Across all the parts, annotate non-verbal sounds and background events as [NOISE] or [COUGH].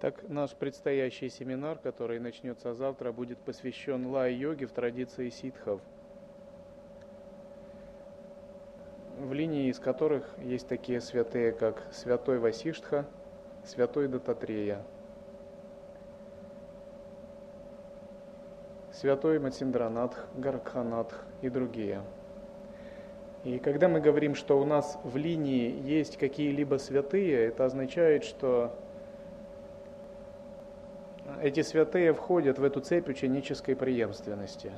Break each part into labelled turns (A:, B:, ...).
A: Так, наш предстоящий семинар, который начнется завтра, будет посвящен лай-йоге в традиции ситхов, в линии из которых есть такие святые, как святой Васиштха, святой Дататрея, святой Матиндранатх, Гаркханатх и другие. И когда мы говорим, что у нас в линии есть какие-либо святые, это означает, что эти святые входят в эту цепь ученической преемственности.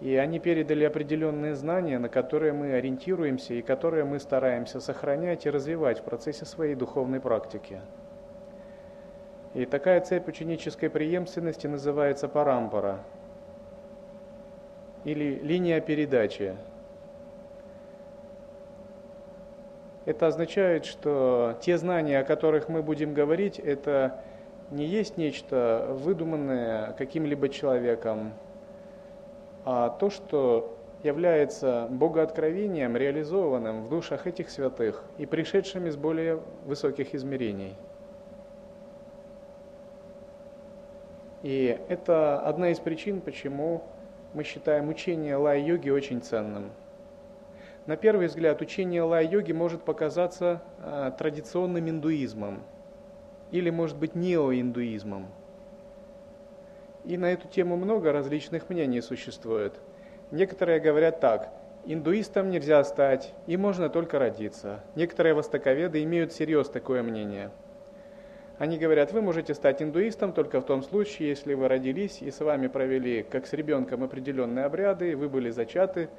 A: И они передали определенные знания, на которые мы ориентируемся и которые мы стараемся сохранять и развивать в процессе своей духовной практики. И такая цепь ученической преемственности называется парампара или линия передачи. Это означает, что те знания, о которых мы будем говорить, это не есть нечто выдуманное каким-либо человеком, а то, что является богооткровением, реализованным в душах этих святых и пришедшими с более высоких измерений. И это одна из причин, почему мы считаем учение лай-йоги очень ценным. На первый взгляд, учение лай-йоги может показаться э, традиционным индуизмом – или, может быть, неоиндуизмом. И на эту тему много различных мнений существует. Некоторые говорят так, индуистом нельзя стать, и можно только родиться. Некоторые востоковеды имеют серьез такое мнение. Они говорят, вы можете стать индуистом только в том случае, если вы родились и с вами провели, как с ребенком, определенные обряды, вы были зачаты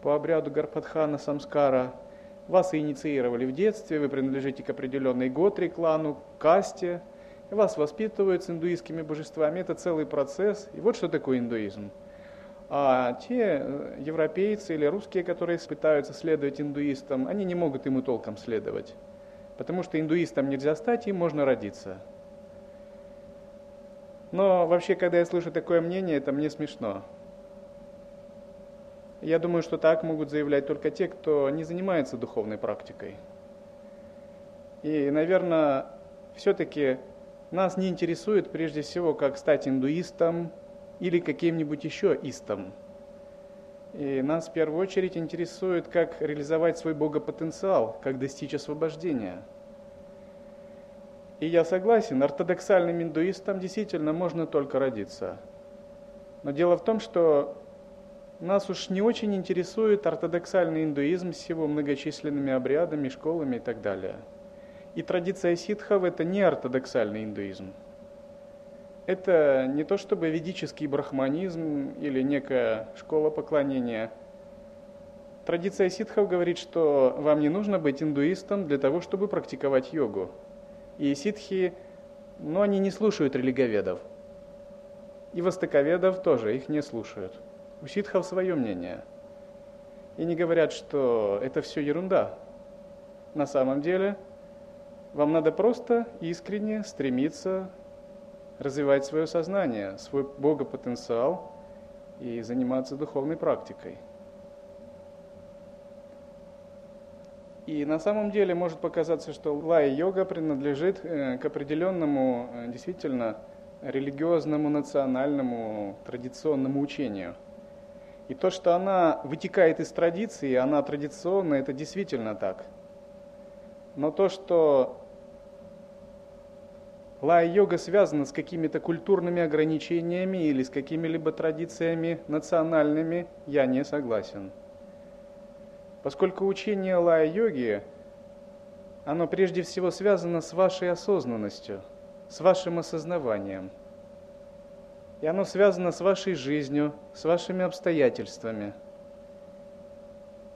A: по обряду Гарпадхана Самскара – вас инициировали в детстве, вы принадлежите к определенной готре, клану, касте, вас воспитывают с индуистскими божествами. Это целый процесс. И вот что такое индуизм. А те э, европейцы или русские, которые пытаются следовать индуистам, они не могут ему толком следовать. Потому что индуистам нельзя стать, им можно родиться. Но вообще, когда я слышу такое мнение, это мне смешно. Я думаю, что так могут заявлять только те, кто не занимается духовной практикой. И, наверное, все-таки нас не интересует прежде всего, как стать индуистом или каким-нибудь еще истом. И нас в первую очередь интересует, как реализовать свой богопотенциал, как достичь освобождения. И я согласен, ортодоксальным индуистом действительно можно только родиться. Но дело в том, что нас уж не очень интересует ортодоксальный индуизм с его многочисленными обрядами, школами и так далее. И традиция ситхов – это не ортодоксальный индуизм. Это не то чтобы ведический брахманизм или некая школа поклонения. Традиция ситхов говорит, что вам не нужно быть индуистом для того, чтобы практиковать йогу. И ситхи, ну, они не слушают религоведов. И востоковедов тоже, их не слушают. У ситхов свое мнение. И не говорят, что это все ерунда. На самом деле, вам надо просто искренне стремиться развивать свое сознание, свой богопотенциал и заниматься духовной практикой. И на самом деле может показаться, что лай-йога принадлежит э, к определенному э, действительно религиозному, национальному, традиционному учению – и то, что она вытекает из традиции, она традиционная, это действительно так. Но то, что лай-йога связана с какими-то культурными ограничениями или с какими-либо традициями национальными, я не согласен. Поскольку учение лай-йоги, оно прежде всего связано с вашей осознанностью, с вашим осознаванием – и оно связано с вашей жизнью, с вашими обстоятельствами.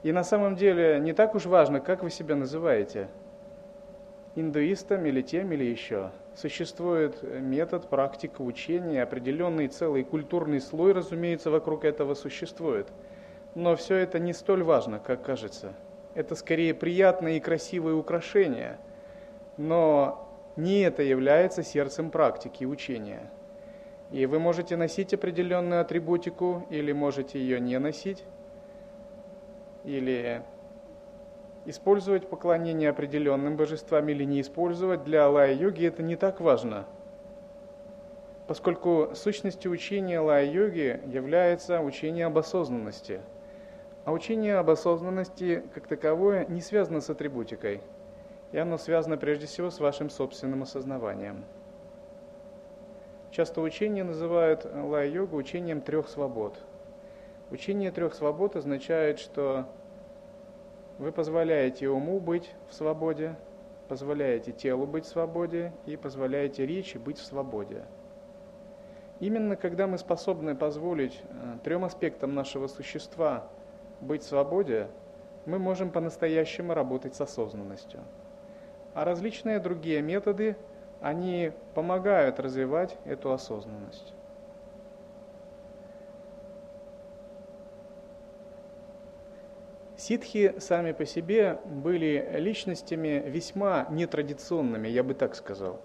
A: И на самом деле не так уж важно, как вы себя называете. Индуистом или тем или еще. Существует метод, практика, учение, определенный целый культурный слой, разумеется, вокруг этого существует. Но все это не столь важно, как кажется. Это скорее приятное и красивое украшение. Но не это является сердцем практики учения. И вы можете носить определенную атрибутику или можете ее не носить. Или использовать поклонение определенным божествам или не использовать, для лая-йоги это не так важно. Поскольку сущностью учения лая-йоги является учение об осознанности. А учение об осознанности как таковое не связано с атрибутикой. И оно связано прежде всего с вашим собственным осознаванием. Часто учение называют лая-йогу учением трех свобод. Учение трех свобод означает, что вы позволяете уму быть в свободе, позволяете телу быть в свободе и позволяете речи быть в свободе. Именно когда мы способны позволить э, трем аспектам нашего существа быть в свободе, мы можем по-настоящему работать с осознанностью. А различные другие методы, они помогают развивать эту осознанность. Ситхи сами по себе были личностями весьма нетрадиционными, я бы так сказал.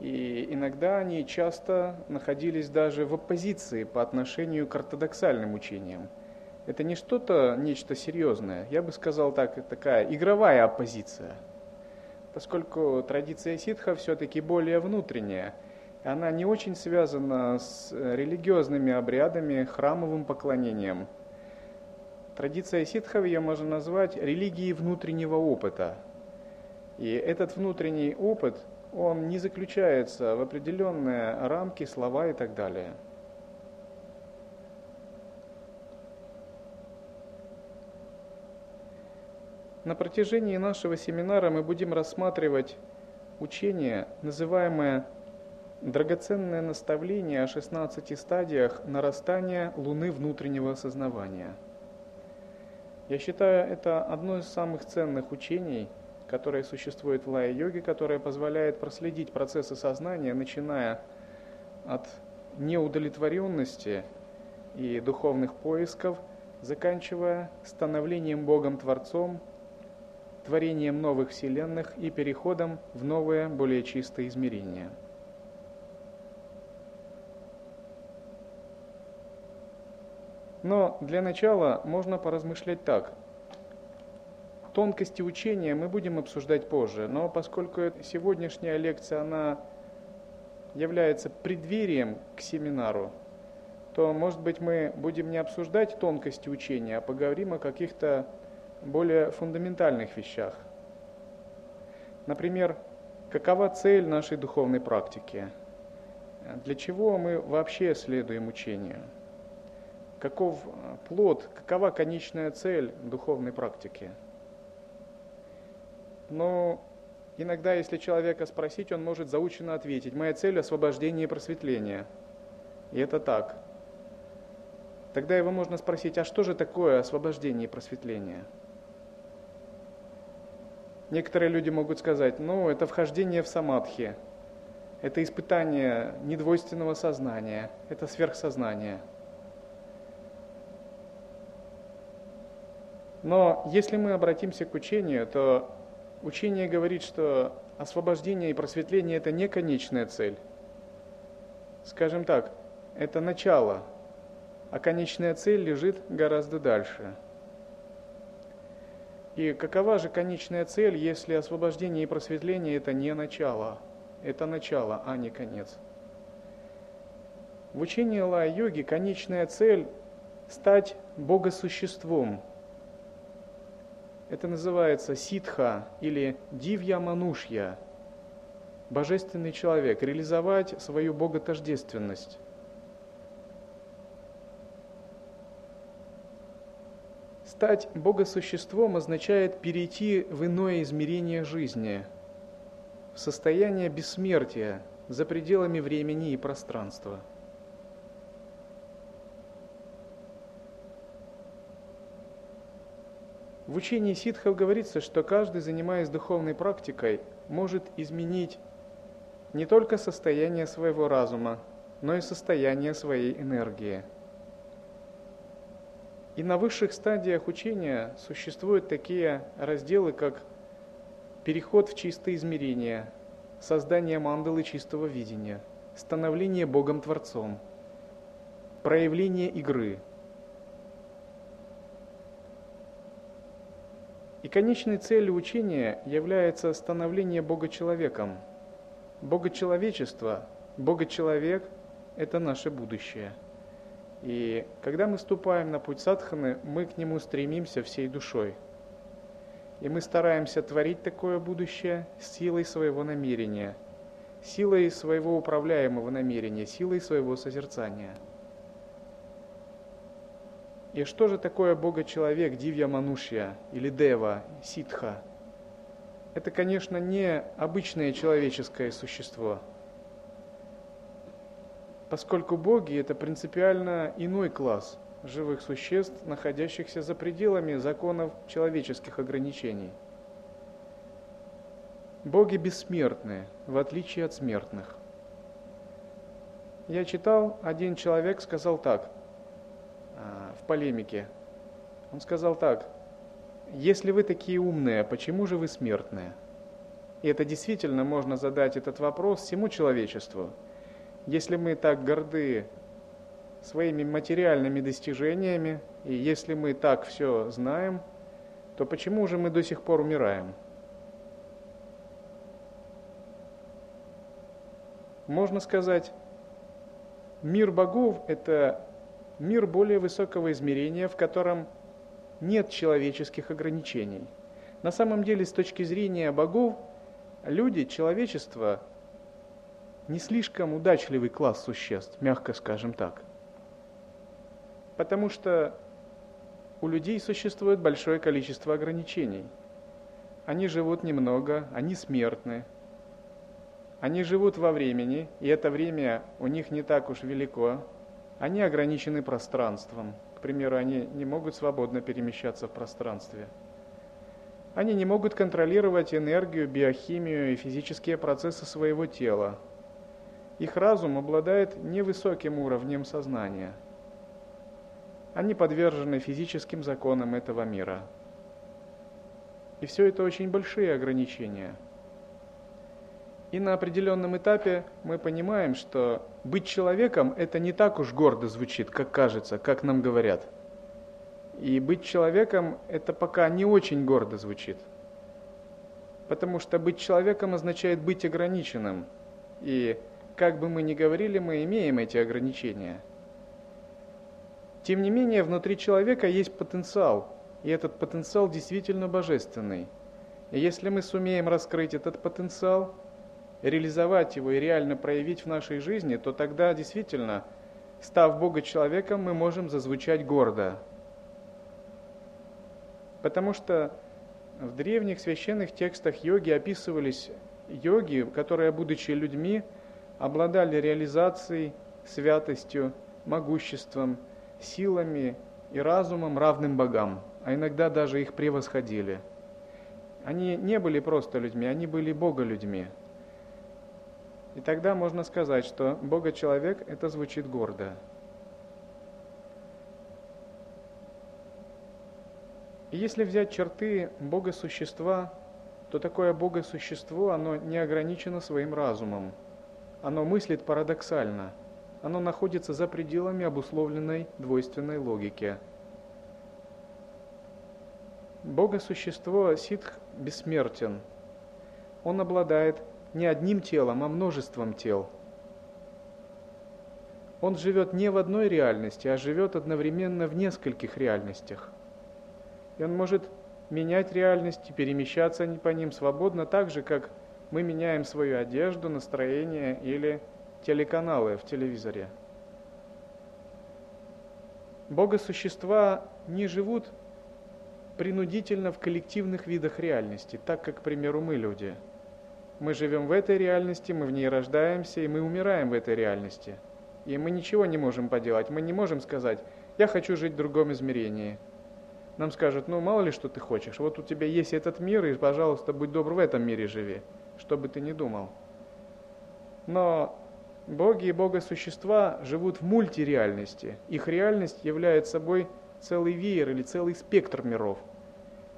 A: И иногда они часто находились даже в оппозиции по отношению к ортодоксальным учениям. Это не что-то, нечто серьезное, я бы сказал так, такая игровая оппозиция. Поскольку традиция ситха все-таки более внутренняя, она не очень связана с религиозными обрядами, храмовым поклонением – Традиция ситхов ее можно назвать религией внутреннего опыта. И этот внутренний опыт, он не заключается в определенные рамки, слова и так далее. На протяжении нашего семинара мы будем рассматривать учение, называемое «Драгоценное наставление о 16 стадиях нарастания Луны внутреннего осознавания». Я считаю, это одно из самых ценных учений, которое существует в лая-йоге, которое позволяет проследить процессы сознания, начиная от неудовлетворенности и духовных поисков, заканчивая становлением Богом-творцом, творением новых вселенных и переходом в новые, более чистые измерения – Но для начала можно поразмышлять так. Тонкости учения мы будем обсуждать позже, но поскольку сегодняшняя лекция, она является преддверием к семинару, то, может быть, мы будем не обсуждать тонкости учения, а поговорим о каких-то более фундаментальных вещах. Например, какова цель нашей духовной практики? Для чего мы вообще следуем учению? каков э, плод, какова конечная цель духовной практики. Но иногда, если человека спросить, он может заученно ответить, моя цель – освобождение и просветление. И это так. Тогда его можно спросить, а что же такое освобождение и просветление? Некоторые люди могут сказать, ну, это вхождение в самадхи, это испытание недвойственного сознания, это сверхсознание – Но если мы обратимся к учению, то учение говорит, что освобождение и просветление – это не конечная цель. Скажем так, это начало, а конечная цель лежит гораздо дальше. И какова же конечная цель, если освобождение и просветление – это не начало, это начало, а не конец? В учении Ла-йоги конечная цель – стать богосуществом – это называется ситха или дивья манушья, божественный человек, реализовать свою боготождественность. Стать богосуществом означает перейти в иное измерение жизни, в состояние бессмертия за пределами времени и пространства – В учении ситхов говорится, что каждый, занимаясь духовной практикой, может изменить не только состояние своего разума, но и состояние своей энергии. И на высших стадиях учения существуют такие разделы, как переход в чистое измерение, создание мандалы чистого видения, становление Богом-творцом, проявление игры – И конечной целью учения является становление Бога человеком. Богочеловечество, Бога-человек – это наше будущее. И когда мы ступаем на путь садханы, мы к нему стремимся всей душой. И мы стараемся творить такое будущее силой своего намерения, силой своего управляемого намерения, силой своего созерцания – и что же такое Бога-человек, Дивья Манушья или Дева, Ситха? Это, конечно, не обычное человеческое существо, поскольку боги – это принципиально иной класс живых существ, находящихся за пределами законов человеческих ограничений. Боги бессмертны, в отличие от смертных. Я читал, один человек сказал так – а, в полемике. Он сказал так, если вы такие умные, почему же вы смертные? И это действительно можно задать этот вопрос всему человечеству. Если мы так горды своими материальными достижениями, и если мы так все знаем, то почему же мы до сих пор умираем? Можно сказать, мир богов – это мир более высокого измерения, в котором нет человеческих ограничений. На самом деле, с точки зрения богов, люди, человечество, не слишком удачливый класс существ, мягко скажем так. Потому что у людей существует большое количество ограничений. Они живут немного, они смертны. Они живут во времени, и это время у них не так уж велико, они ограничены пространством. К примеру, они не могут свободно перемещаться в пространстве. Они не могут контролировать энергию, биохимию и физические процессы своего тела. Их разум обладает невысоким уровнем сознания. Они подвержены физическим законам этого мира. И все это очень большие ограничения – и на определенном этапе мы понимаем, что быть человеком это не так уж гордо звучит, как кажется, как нам говорят. И быть человеком это пока не очень гордо звучит. Потому что быть человеком означает быть ограниченным. И как бы мы ни говорили, мы имеем эти ограничения. Тем не менее, внутри человека есть потенциал, и этот потенциал действительно божественный. И если мы сумеем раскрыть этот потенциал, реализовать его и реально проявить в нашей жизни, то тогда действительно, став Бога человеком, мы можем зазвучать гордо. Потому что в древних священных текстах йоги описывались йоги, которые, будучи людьми, обладали реализацией, святостью, могуществом, силами и разумом, равным богам, а иногда даже их превосходили. Они не были просто людьми, они были Бога-людьми – и тогда можно сказать, что Бога-человек – это звучит гордо. И если взять черты Бога-существа, то такое Бога-существо, оно не ограничено своим разумом. Оно мыслит парадоксально. Оно находится за пределами обусловленной двойственной логики. Бога-существо ситх бессмертен. Он обладает не одним телом, а множеством тел. Он живет не в одной реальности, а живет одновременно в нескольких реальностях. И он может менять реальности, перемещаться по ним свободно, так же, как мы меняем свою одежду, настроение или телеканалы в телевизоре. Богосущества не живут принудительно в коллективных видах реальности, так как, к примеру, мы люди – мы живем в этой реальности, мы в ней рождаемся, и мы умираем в этой реальности. И мы ничего не можем поделать. Мы не можем сказать, я хочу жить в другом измерении. Нам скажут, ну мало ли что ты хочешь, вот у тебя есть этот мир, и, пожалуйста, будь добр, в этом мире живи, что бы ты ни думал. Но боги и богосущества живут в мультиреальности. Их реальность является собой целый веер или целый спектр миров –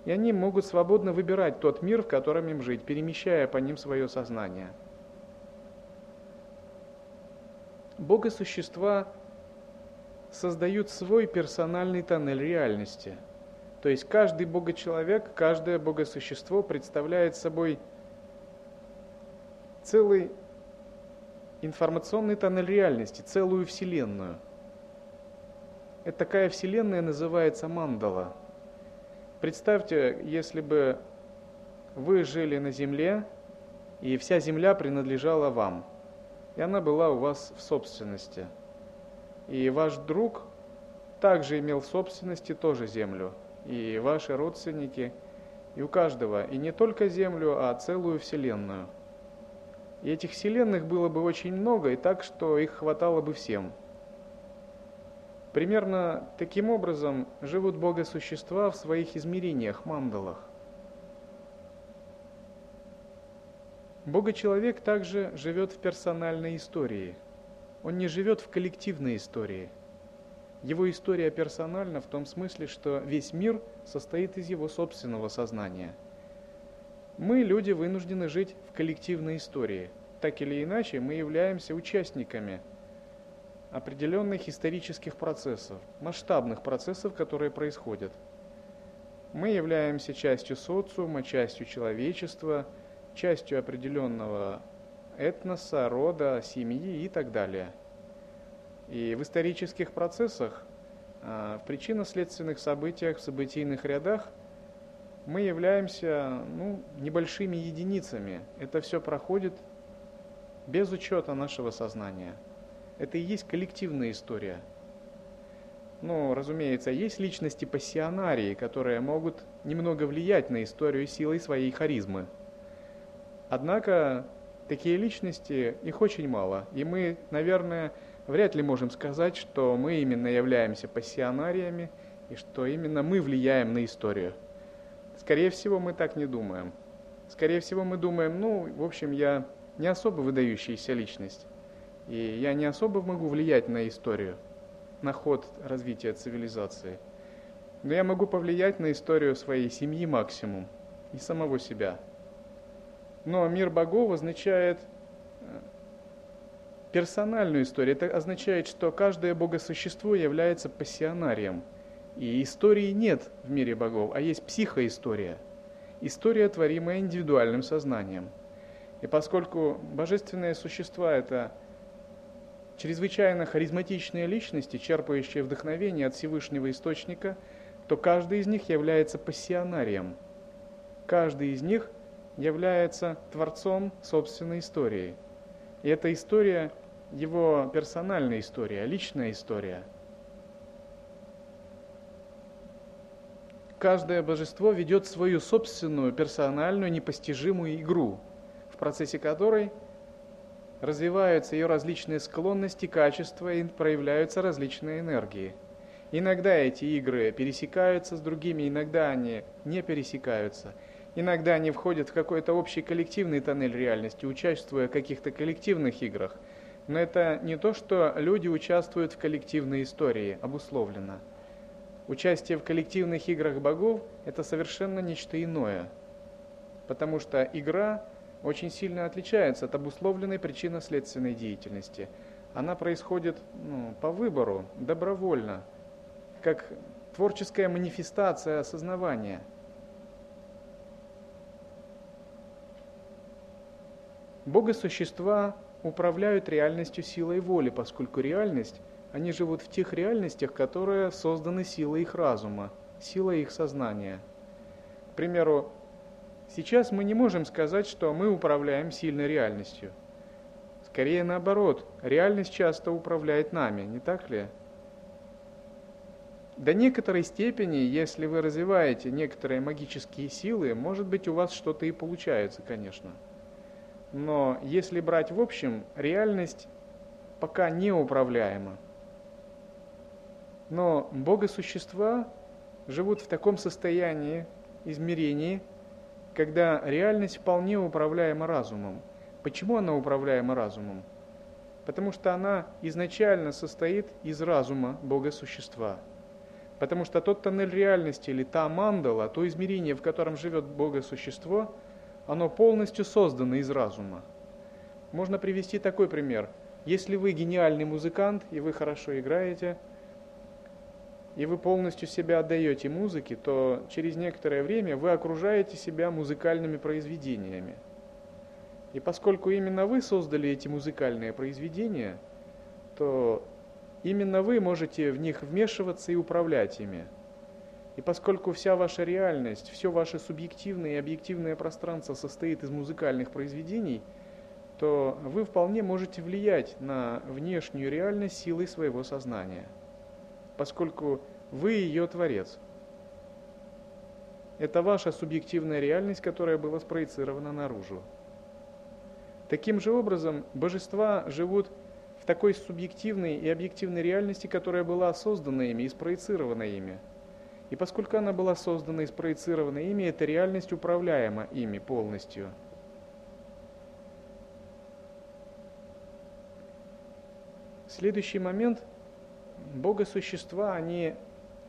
A: и они могут свободно выбирать тот мир, в котором им жить, перемещая по ним свое сознание. Богосущества создают свой персональный тоннель реальности. То есть каждый богочеловек, каждое богосущество представляет собой целый информационный тоннель реальности, целую вселенную. Это такая вселенная называется мандала. Представьте, если бы вы жили на Земле, и вся Земля принадлежала вам, и она была у вас в собственности. И ваш друг также имел в собственности тоже Землю, и ваши родственники, и у каждого, и не только Землю, а целую Вселенную. И этих Вселенных было бы очень много, и так, что их хватало бы всем. Примерно таким образом живут богосущества в своих измерениях, мандалах. Бога-человек также живет в персональной истории. Он не живет в коллективной истории. Его история персональна в том смысле, что весь мир состоит из его собственного сознания. Мы, люди, вынуждены жить в коллективной истории. Так или иначе, мы являемся участниками определенных исторических процессов, масштабных процессов, которые происходят. Мы являемся частью социума, частью человечества – частью определенного этноса, рода, семьи и так далее. И в исторических процессах, а, в причинно-следственных событиях, в событийных рядах мы являемся ну, небольшими единицами. Это все проходит без учета нашего сознания. Это и есть коллективная история. Ну, разумеется, есть личности пассионарии, которые могут немного влиять на историю силой своей харизмы – Однако такие личности, их очень мало, и мы, наверное, вряд ли можем сказать, что мы именно являемся пассионариями и что именно мы влияем на историю. Скорее всего, мы так не думаем. Скорее всего, мы думаем, ну, в общем, я не особо выдающаяся личность, и я не особо могу влиять на историю, на ход развития цивилизации. Но я могу повлиять на историю своей семьи максимум и самого себя – но мир богов означает э, персональную историю. Это означает, что каждое богосущество является пассионарием. И истории нет в мире богов, а есть психоистория. История, творимая индивидуальным сознанием. И поскольку божественные существа – это чрезвычайно харизматичные личности, черпающие вдохновение от Всевышнего Источника, то каждый из них является пассионарием. Каждый из них – является творцом собственной истории. И эта история его персональная история, личная история. Каждое божество ведет свою собственную персональную непостижимую игру, в процессе которой развиваются ее различные склонности, качества и проявляются различные энергии. Иногда эти игры пересекаются с другими, иногда они не пересекаются – Иногда они входят в какой-то общий коллективный тоннель реальности, участвуя в каких-то коллективных играх. Но это не то, что люди участвуют в коллективной истории, обусловлено. Участие в коллективных играх богов – это совершенно нечто иное. Потому что игра очень сильно отличается от обусловленной причинно-следственной деятельности. Она происходит ну, по выбору, добровольно, как творческая манифестация осознавания – Богосущества управляют реальностью силой воли, поскольку реальность, они живут в тех реальностях, которые созданы силой их разума, силой их сознания. К примеру, сейчас мы не можем сказать, что мы управляем сильной реальностью. Скорее наоборот, реальность часто управляет нами, не так ли? До некоторой степени, если вы развиваете некоторые магические силы, может быть у вас что-то и получается, конечно – но если брать в общем, реальность пока неуправляема. Но богосущества живут в таком состоянии, измерении, когда реальность вполне управляема разумом. Почему она управляема разумом? Потому что она изначально состоит из разума Бога-существа. Потому что тот тоннель реальности или та мандала, то измерение, в котором живет Бога-существо, оно полностью создано из разума. Можно привести такой пример. Если вы гениальный музыкант и вы хорошо играете, и вы полностью себя отдаете музыке, то через некоторое время вы окружаете себя музыкальными произведениями. И поскольку именно вы создали эти музыкальные произведения, то именно вы можете в них вмешиваться и управлять ими. И поскольку вся ваша реальность, все ваше субъективное и объективное пространство состоит из музыкальных произведений, то вы вполне можете влиять на внешнюю реальность силой своего сознания – поскольку вы ее творец. Это ваша субъективная реальность, которая была спроецирована наружу. Таким же образом, божества живут в такой субъективной и объективной реальности, которая была создана ими и спроецирована ими. И поскольку она была создана и спроецирована ими, эта реальность управляема ими полностью. Следующий момент – богосущества, они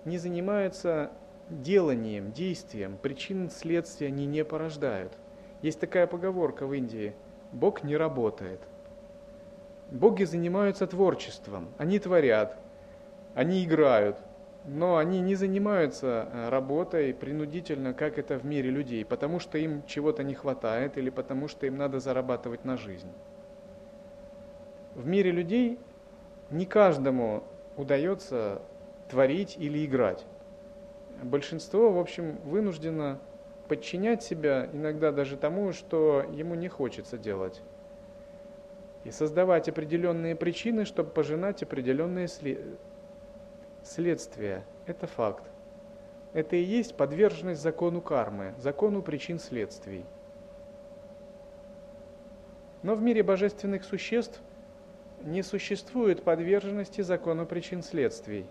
A: не занимаются деланием, действием, причин следствия они не порождают. Есть такая поговорка в Индии – Бог не работает. Боги занимаются творчеством, они творят, они играют, но они не занимаются э, работой принудительно, как это в мире людей, потому что им чего-то не хватает или потому что им надо зарабатывать на жизнь. В мире людей не каждому удается творить или играть. Большинство, в общем, вынуждено подчинять себя иногда даже тому, что ему не хочется делать. И создавать определенные причины, чтобы пожинать определенные следствия. Это факт. Это и есть подверженность закону кармы, закону причин следствий. Но в мире божественных существ – не существует подверженности закону причин следствий.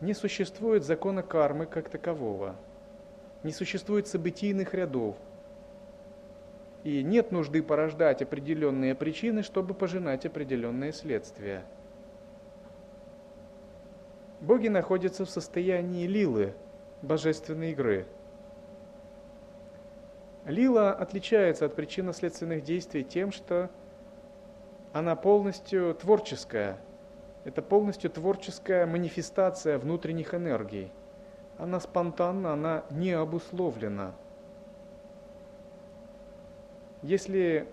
A: Не существует закона кармы как такового. Не существует событийных рядов. И нет нужды порождать определенные причины, чтобы пожинать определенные следствия. Боги находятся в состоянии лилы, божественной игры. Лила отличается от причинно-следственных действий тем, что она полностью творческая. Это полностью творческая манифестация внутренних энергий. Она спонтанна, она не обусловлена. Если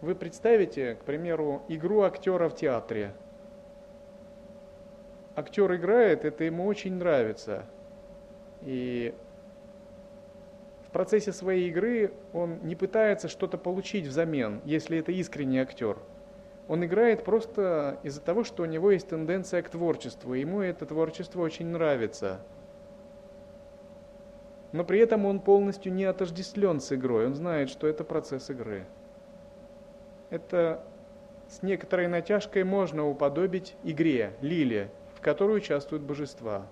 A: вы представите, к примеру, игру актера в театре. Актер играет, это ему очень нравится. И в процессе своей игры он не пытается что-то получить взамен, если это искренний актер – он играет просто из-за того, что у него есть тенденция к творчеству, и ему это творчество очень нравится. Но при этом он полностью не отождествлен с игрой, он знает, что это процесс игры. Это с некоторой натяжкой можно уподобить игре, лиле, в которой участвуют божества.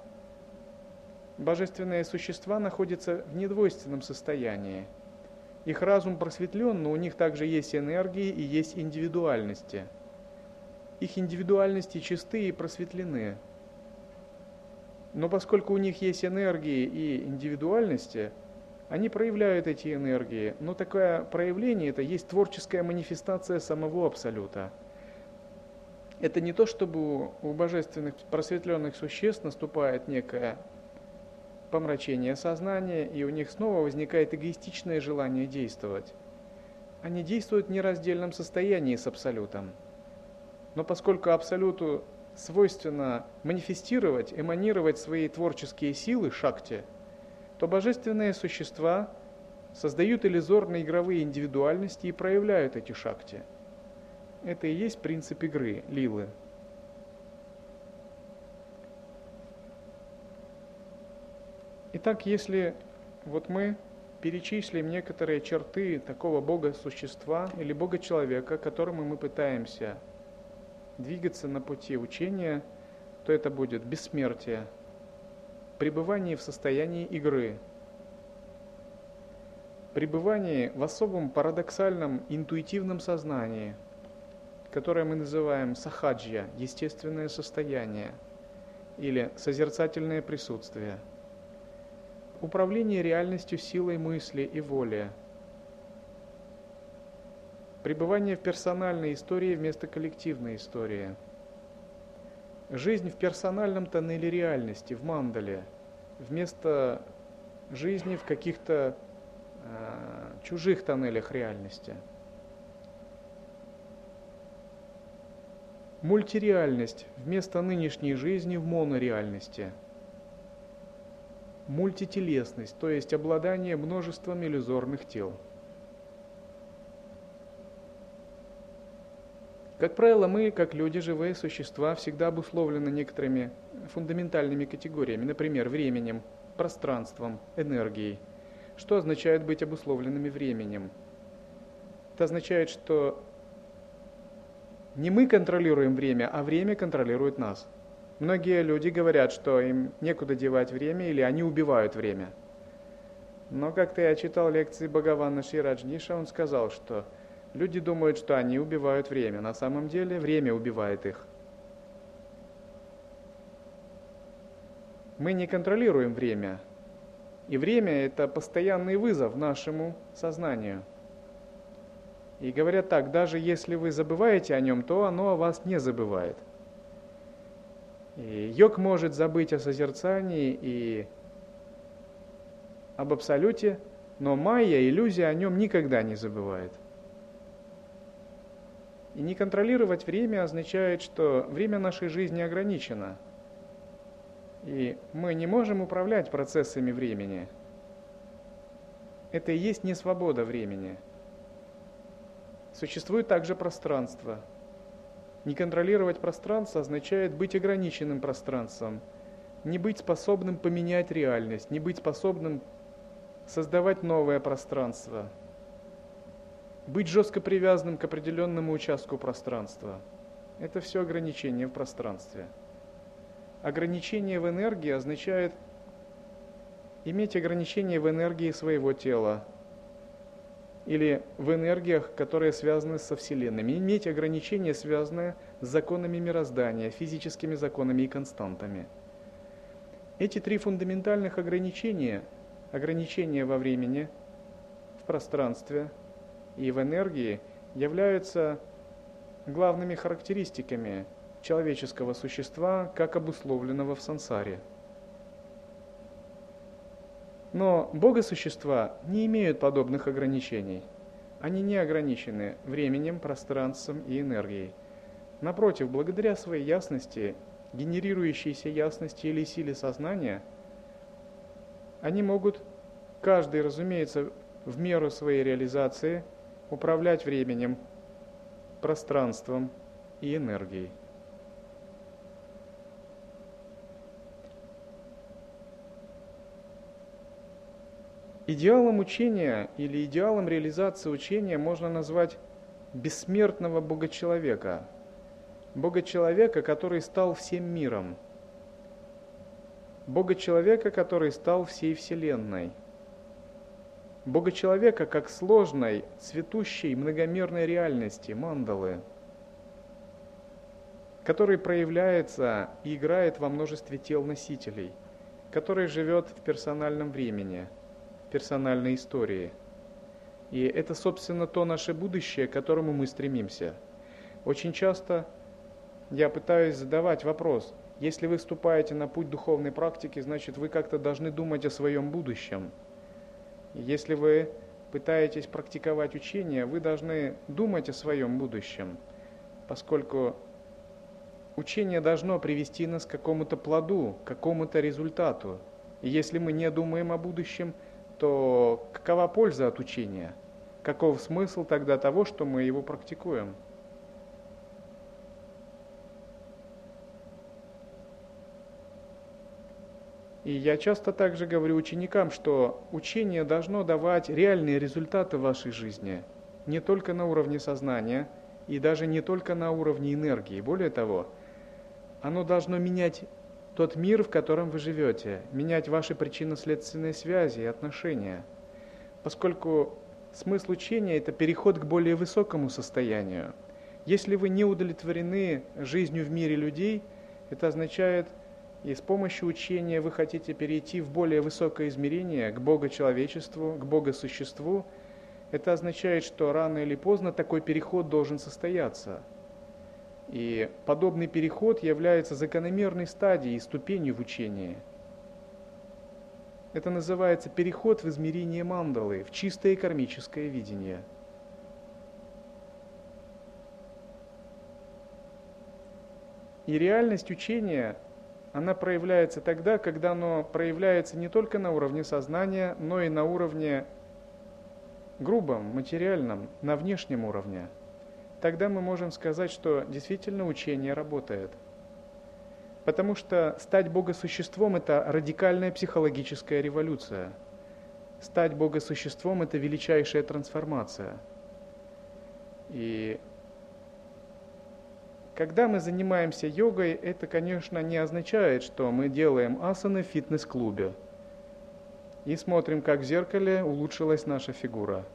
A: Божественные существа находятся в недвойственном состоянии – их разум просветлен, но у них также есть энергии и есть индивидуальности. Их индивидуальности чисты и просветлены. Но поскольку у них есть энергии и индивидуальности, они проявляют эти энергии, но такое проявление это есть творческая манифестация самого Абсолюта. Это не то, чтобы у божественных просветленных существ наступает некая помрачение сознания, и у них снова возникает эгоистичное желание действовать. Они действуют в нераздельном состоянии с Абсолютом. Но поскольку Абсолюту свойственно манифестировать, эманировать свои творческие силы, шакти, то божественные существа создают иллюзорные игровые индивидуальности и проявляют эти шакти. Это и есть принцип игры, лилы. Итак, если вот мы перечислим некоторые черты такого Бога-существа или Бога-человека, которому мы пытаемся двигаться на пути учения, то это будет бессмертие, пребывание в состоянии игры, пребывание в особом парадоксальном интуитивном сознании, которое мы называем сахаджья, естественное состояние, или созерцательное присутствие – управление реальностью силой мысли и воли, пребывание в персональной истории вместо коллективной истории, жизнь в персональном тоннеле реальности, в мандале, вместо жизни в каких-то э, чужих тоннелях реальности. Мультиреальность вместо нынешней жизни в монореальности. Мультителесность, то есть обладание множеством иллюзорных тел. Как правило, мы, как люди, живые существа, всегда обусловлены некоторыми фундаментальными категориями, например, временем, пространством, энергией. Что означает быть обусловленными временем? Это означает, что не мы контролируем время, а время контролирует нас. Многие люди говорят, что им некуда девать время или они убивают время. Но как-то я читал лекции Бхагавана Шираджниша, он сказал, что люди думают, что они убивают время. На самом деле время убивает их. Мы не контролируем время. И время – это постоянный вызов нашему сознанию – и говорят так, даже если вы забываете о нем, то оно о вас не забывает. И йог может забыть о созерцании и об абсолюте, но майя, иллюзия о нем никогда не забывает. И не контролировать время означает, что время нашей жизни ограничено. И мы не можем управлять процессами времени. Это и есть не свобода времени – Существует также пространство. Не контролировать пространство означает быть ограниченным пространством, не быть способным поменять реальность, не быть способным создавать новое пространство, быть жестко привязанным к определенному участку пространства. Это все ограничение в пространстве. Ограничение в энергии означает иметь ограничение в энергии своего тела, или в энергиях, которые связаны со Вселенными, иметь ограничения, связанные с законами мироздания, физическими законами и константами. Эти три фундаментальных ограничения, ограничения во времени, в пространстве и в энергии, являются главными характеристиками человеческого существа, как обусловленного в сансаре – но богосущества не имеют подобных ограничений. Они не ограничены временем, пространством и энергией. Напротив, благодаря своей ясности, генерирующейся ясности или силе сознания, они могут, каждый, разумеется, в меру своей реализации, управлять временем, пространством и энергией. Идеалом учения или идеалом реализации учения можно назвать бессмертного Бога-человека, Бога-человека, который стал всем миром, Бога-человека, который стал всей Вселенной, Бога-человека как сложной, цветущей, многомерной реальности, мандалы, который проявляется и играет во множестве тел носителей, который живет в персональном времени – персональной истории. И это, собственно, то наше будущее, к которому мы стремимся. Очень часто я пытаюсь задавать вопрос, если вы вступаете на путь духовной практики, значит вы как-то должны думать о своем будущем. Если вы пытаетесь практиковать учение, вы должны думать о своем будущем, поскольку учение должно привести нас к какому-то плоду, к какому-то результату. И если мы не думаем о будущем, то какова польза от учения? Каков смысл тогда того, что мы его практикуем? И я часто также говорю ученикам, что учение должно давать реальные результаты в вашей жизни, не только на уровне сознания и даже не только на уровне энергии. Более того, оно должно менять тот мир, в котором вы живете, менять ваши причинно-следственные связи и отношения, поскольку смысл учения – это переход к более высокому состоянию. Если вы не удовлетворены жизнью в мире людей, это означает, и с помощью учения вы хотите перейти в более высокое измерение, к Богочеловечеству, к Богосуществу, это означает, что рано или поздно такой переход должен состояться. И подобный переход является закономерной стадией и ступенью в учении. Это называется переход в измерение мандалы, в чистое кармическое видение. И реальность учения, она проявляется тогда, когда оно проявляется не только на уровне сознания, но и на уровне грубом, материальном, на внешнем уровне – тогда мы можем сказать, что действительно учение работает. Потому что стать богосуществом – это радикальная психологическая революция. Стать богосуществом – это величайшая трансформация. И когда мы занимаемся йогой, это, конечно, не означает, что мы делаем асаны в фитнес-клубе и смотрим, как в зеркале улучшилась наша фигура –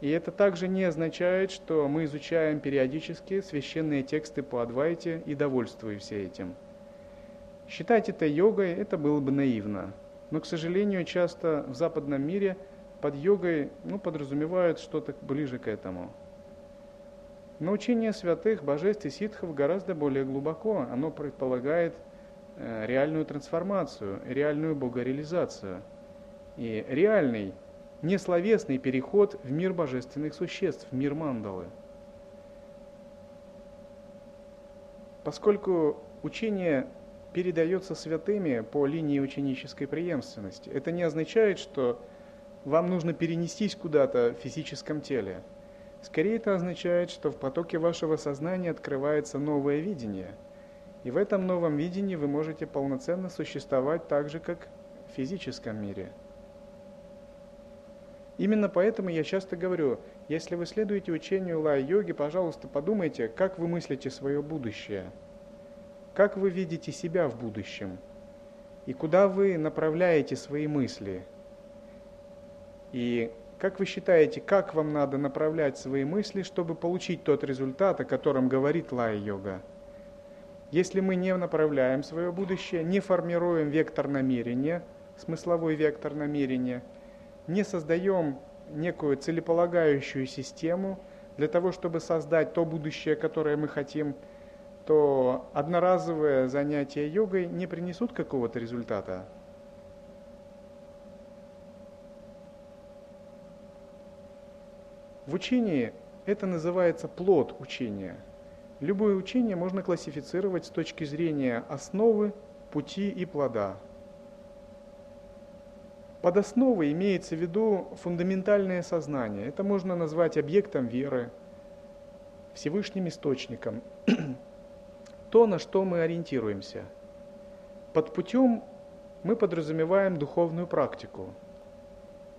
A: и это также не означает, что мы изучаем периодически священные тексты по Адвайте и довольствуемся этим. Считать это йогой, это было бы наивно. Но, к сожалению, часто в западном мире под йогой ну, подразумевают что-то ближе к этому. Но учение святых, божеств и ситхов гораздо более глубоко. Оно предполагает э, реальную трансформацию, реальную богореализацию. И реальный несловесный переход в мир божественных существ, в мир мандалы. Поскольку учение передается святыми по линии ученической преемственности, это не означает, что вам нужно перенестись куда-то в физическом теле. Скорее это означает, что в потоке вашего сознания открывается новое видение. И в этом новом видении вы можете полноценно существовать так же, как в физическом мире – Именно поэтому я часто говорю, если вы следуете учению лай-йоги, пожалуйста, подумайте, как вы мыслите свое будущее, как вы видите себя в будущем, и куда вы направляете свои мысли. И как вы считаете, как вам надо направлять свои мысли, чтобы получить тот результат, о котором говорит лай-йога? Если мы не направляем свое будущее, не формируем вектор намерения, смысловой вектор намерения – не создаем некую целеполагающую систему для того, чтобы создать то будущее, которое мы хотим, то одноразовые занятия йогой не принесут какого-то результата. В учении это называется плод учения. Любое учение можно классифицировать с точки зрения основы, пути и плода – под основой имеется в виду фундаментальное сознание. Это можно назвать объектом веры, Всевышним источником. [CLEARS THROAT] То, на что мы ориентируемся. Под путем мы подразумеваем духовную практику,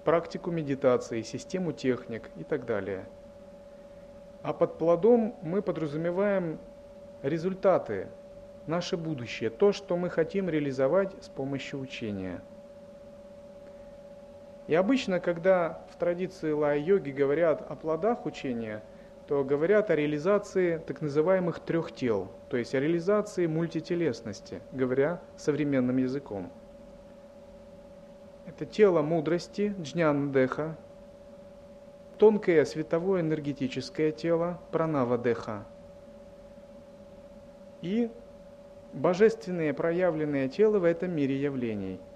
A: практику медитации, систему техник и так далее. А под плодом мы подразумеваем результаты, наше будущее, то, что мы хотим реализовать с помощью учения – и обычно, когда в традиции лай-йоги говорят о плодах учения, то говорят о реализации так называемых трех тел, то есть о реализации мультителесности, говоря современным языком. Это тело мудрости, джнян-деха, тонкое световое энергетическое тело, пранава-деха, и божественное проявленное тело в этом мире явлений –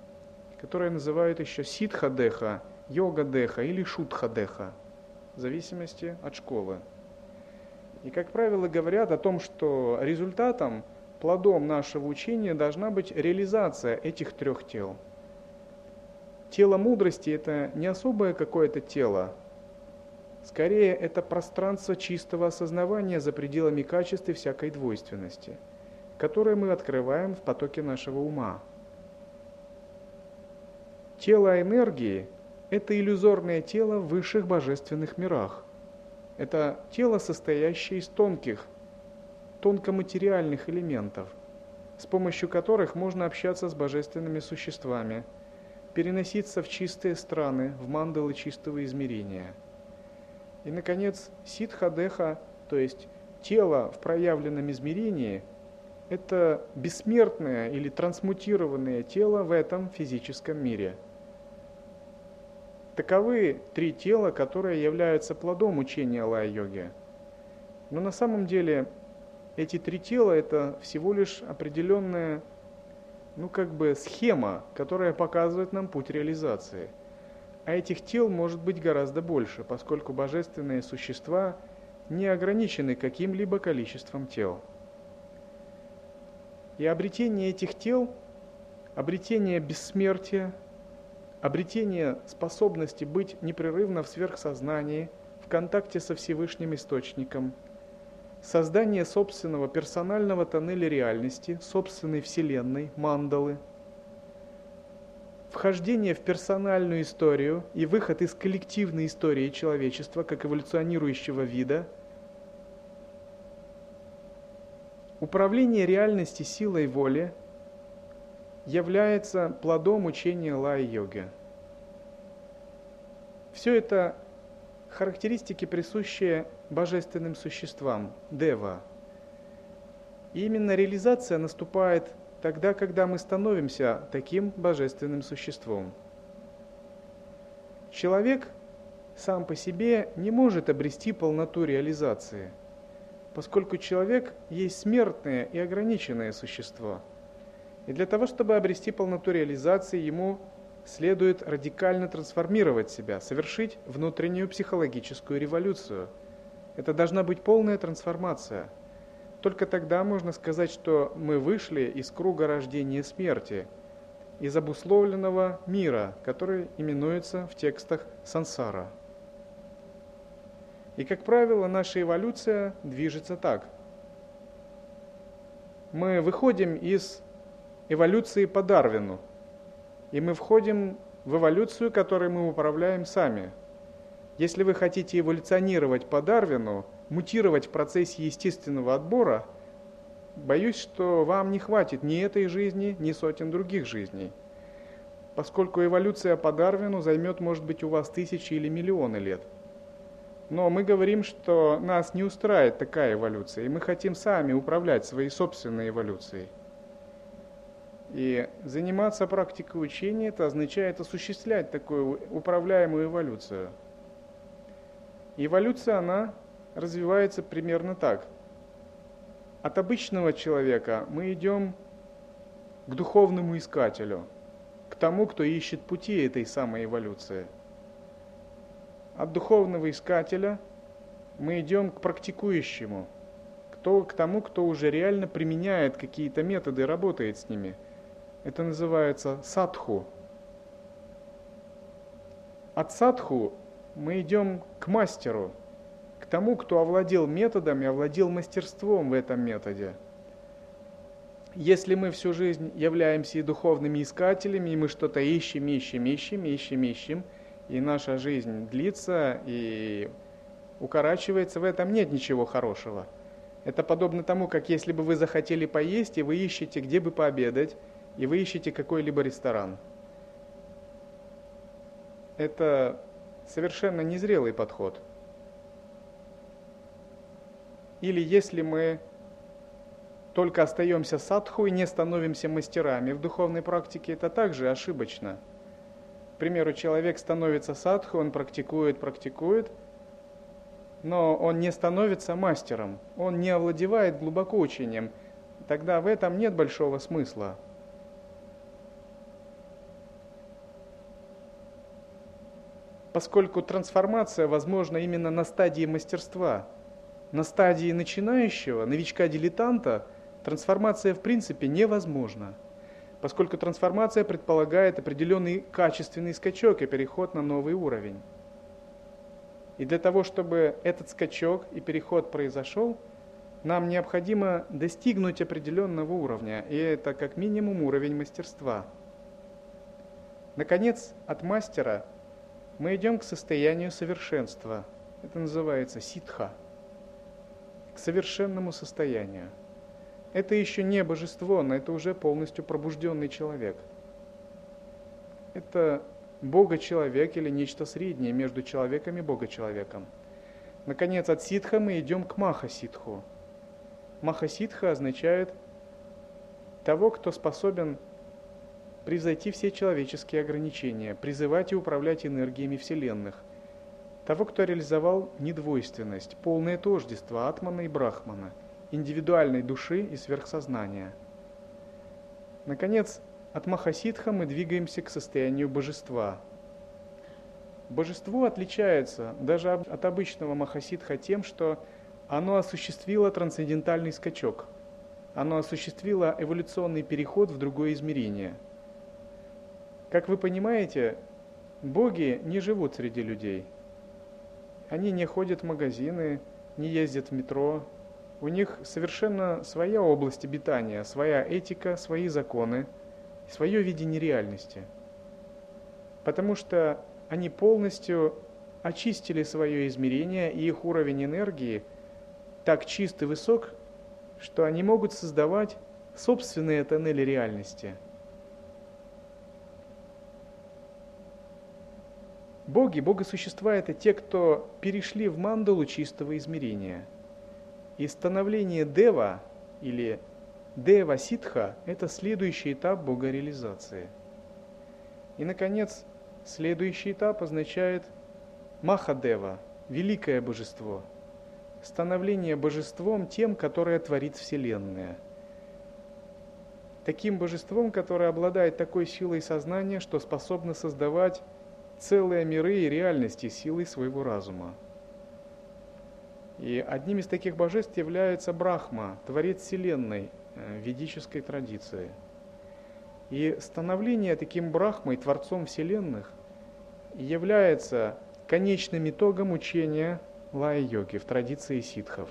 A: которое называют еще ситха-деха, йога-деха или шутха-деха, в зависимости от школы. И, как правило, говорят о том, что результатом, плодом нашего учения должна быть реализация этих трех тел. Тело мудрости – это не особое какое-то тело, Скорее, это пространство чистого осознавания за пределами качеств и всякой двойственности, которое мы открываем в потоке нашего ума – Тело энергии – это иллюзорное тело в высших божественных мирах. Это тело, состоящее из тонких, тонкоматериальных элементов, с помощью которых можно общаться с божественными существами, переноситься в чистые страны, в мандалы чистого измерения. И, наконец, ситха-деха, то есть тело в проявленном измерении – это бессмертное или трансмутированное тело в этом физическом мире – Таковы три тела, которые являются плодом учения лай-йоги. Но на самом деле эти три тела – это всего лишь определенная, ну как бы схема, которая показывает нам путь реализации. А этих тел может быть гораздо больше, поскольку божественные существа не ограничены каким-либо количеством тел. И обретение этих тел, обретение бессмертия, обретение способности быть непрерывно в сверхсознании, в контакте со Всевышним Источником – создание собственного персонального тоннеля реальности, собственной вселенной, мандалы, вхождение в персональную историю и выход из коллективной истории человечества как эволюционирующего вида, управление реальности силой воли является плодом учения лай-йоги. Все это характеристики, присущие божественным существам, дева. И именно реализация наступает тогда, когда мы становимся таким божественным существом. Человек сам по себе не может обрести полноту реализации, поскольку человек есть смертное и ограниченное существо. И для того, чтобы обрести полноту реализации, ему следует радикально трансформировать себя, совершить внутреннюю психологическую революцию. Это должна быть полная трансформация. Только тогда можно сказать, что мы вышли из круга рождения смерти, из обусловленного мира, который именуется в текстах сансара. И, как правило, наша эволюция движется так. Мы выходим из эволюции по Дарвину – и мы входим в эволюцию, которой мы управляем сами. Если вы хотите эволюционировать по Дарвину, мутировать в процессе естественного отбора, боюсь, что вам не хватит ни этой жизни, ни сотен других жизней. Поскольку эволюция по Дарвину займет, может быть, у вас тысячи или миллионы лет. Но мы говорим, что нас не устраивает такая эволюция, и мы хотим сами управлять своей собственной эволюцией. И заниматься практикой учения, это означает осуществлять такую управляемую эволюцию. эволюция, она развивается примерно так. От обычного человека мы идем к духовному искателю, к тому, кто ищет пути этой самой эволюции. От духовного искателя мы идем к практикующему, к тому, кто уже реально применяет какие-то методы, работает с ними – это называется садху. От садху мы идем к мастеру, к тому, кто овладел методом овладел мастерством в этом методе. Если мы всю жизнь являемся и духовными искателями, и мы что-то ищем, ищем, ищем, ищем, ищем, и наша жизнь длится и укорачивается, в этом нет ничего хорошего. Это подобно тому, как если бы вы захотели поесть, и вы ищете, где бы пообедать, и вы ищете какой-либо ресторан. Это совершенно незрелый подход. Или если мы только остаемся садху и не становимся мастерами в духовной практике, это также ошибочно. К примеру, человек становится садху, он практикует, практикует, но он не становится мастером, он не овладевает глубоко учением. Тогда в этом нет большого смысла. Поскольку трансформация возможна именно на стадии мастерства. На стадии начинающего, новичка-дилетанта, трансформация в принципе невозможна, поскольку трансформация предполагает определенный качественный скачок и переход на новый уровень. И для того, чтобы этот скачок и переход произошел, нам необходимо достигнуть определенного уровня, и это как минимум уровень мастерства. Наконец, от мастера – мы идем к состоянию совершенства. Это называется ситха. К совершенному состоянию. Это еще не божество, но это уже полностью пробужденный человек. Это Бога-человек или нечто среднее между человеком и Бога-человеком. Наконец, от ситха мы идем к маха-ситху. Маха-ситха означает того, кто способен превзойти все человеческие ограничения, призывать и управлять энергиями вселенных. Того, кто реализовал недвойственность, полное тождество Атмана и Брахмана, индивидуальной души и сверхсознания. Наконец, от Махасидха мы двигаемся к состоянию божества. Божество отличается даже от обычного Махасидха тем, что оно осуществило трансцендентальный скачок. Оно осуществило эволюционный переход в другое измерение. Как вы понимаете, боги не живут среди людей. Они не ходят в магазины, не ездят в метро. У них совершенно своя область обитания, своя этика, свои законы, свое видение реальности. Потому что они полностью очистили свое измерение, и их уровень энергии – так чист и высок, что они могут создавать собственные тоннели реальности. Боги, богосущества – это те, кто перешли в мандалу чистого измерения. И становление Дева или Дева Ситха – это следующий этап богореализации. И, наконец, следующий этап означает Махадева – великое божество – становление божеством тем, которое творит Вселенная. Таким божеством, которое обладает такой силой сознания, что способно создавать целые миры и реальности силой своего разума. И одним из таких божеств является Брахма, творец Вселенной э, ведической традиции. И становление таким Брахмой, творцом Вселенных, является конечным итогом учения лая-йоги, в традиции ситхов.